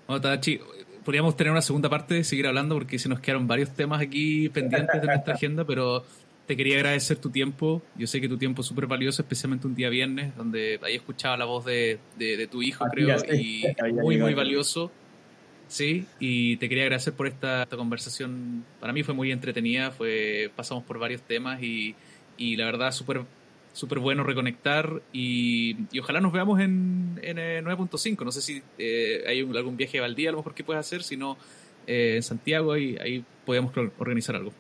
Speaker 1: Bueno, Tadachi, podríamos tener una segunda parte, seguir hablando, porque se nos quedaron varios temas aquí pendientes de nuestra agenda, pero te quería agradecer tu tiempo. Yo sé que tu tiempo es súper valioso, especialmente un día viernes, donde ahí escuchaba la voz de, de, tu hijo, creo, y muy, muy valioso. Sí, y te quería agradecer por esta, conversación. Para mí fue muy entretenida, fue pasamos por varios temas y, y la verdad súper súper bueno reconectar y, y, ojalá nos veamos en, en 9.5. No sé si eh, hay algún viaje al día a lo mejor que puedes hacer, si no eh, en Santiago ahí, ahí podemos organizar algo.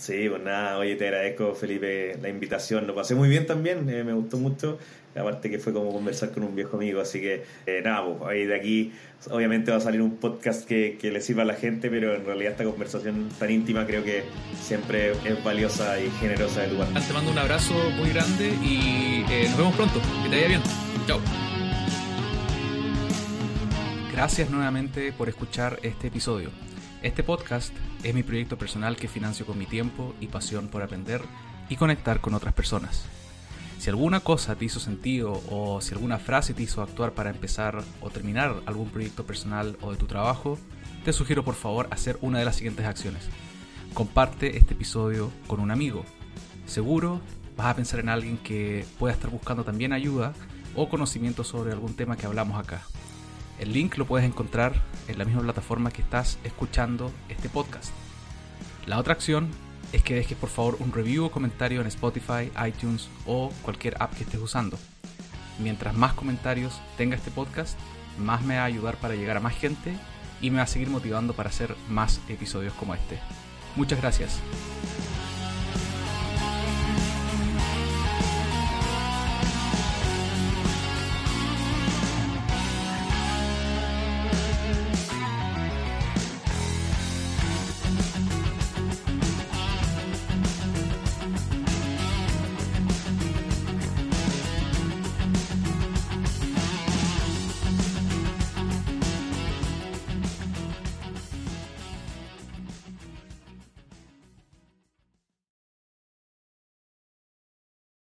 Speaker 2: Sí, pues nada, oye, te agradezco, Felipe, la invitación. Lo pasé muy bien también, eh, me gustó mucho. Aparte que fue como conversar con un viejo amigo, así que eh, nada, pues ahí de aquí obviamente va a salir un podcast que, que, le sirva a la gente, pero en realidad esta conversación tan íntima creo que siempre es valiosa y generosa de tu parte.
Speaker 1: Te mando un abrazo muy grande y eh, nos vemos pronto. Que te vaya bien. Chao. Gracias nuevamente por escuchar este episodio. Este podcast es mi proyecto personal que financio con mi tiempo y pasión por aprender y conectar con otras personas. Si alguna cosa te hizo sentido o si alguna frase te hizo actuar para empezar o terminar algún proyecto personal o de tu trabajo, te sugiero por favor hacer una de las siguientes acciones. Comparte este episodio con un amigo. Seguro vas a pensar en alguien que pueda estar buscando también ayuda o conocimiento sobre algún tema que hablamos acá. El link lo puedes encontrar en la misma plataforma que estás escuchando este podcast. La otra acción es que dejes por favor un review o comentario en Spotify, iTunes o cualquier app que estés usando. Mientras más comentarios tenga este podcast, más me va a ayudar para llegar a más gente y me va a seguir motivando para hacer más episodios como este. Muchas gracias.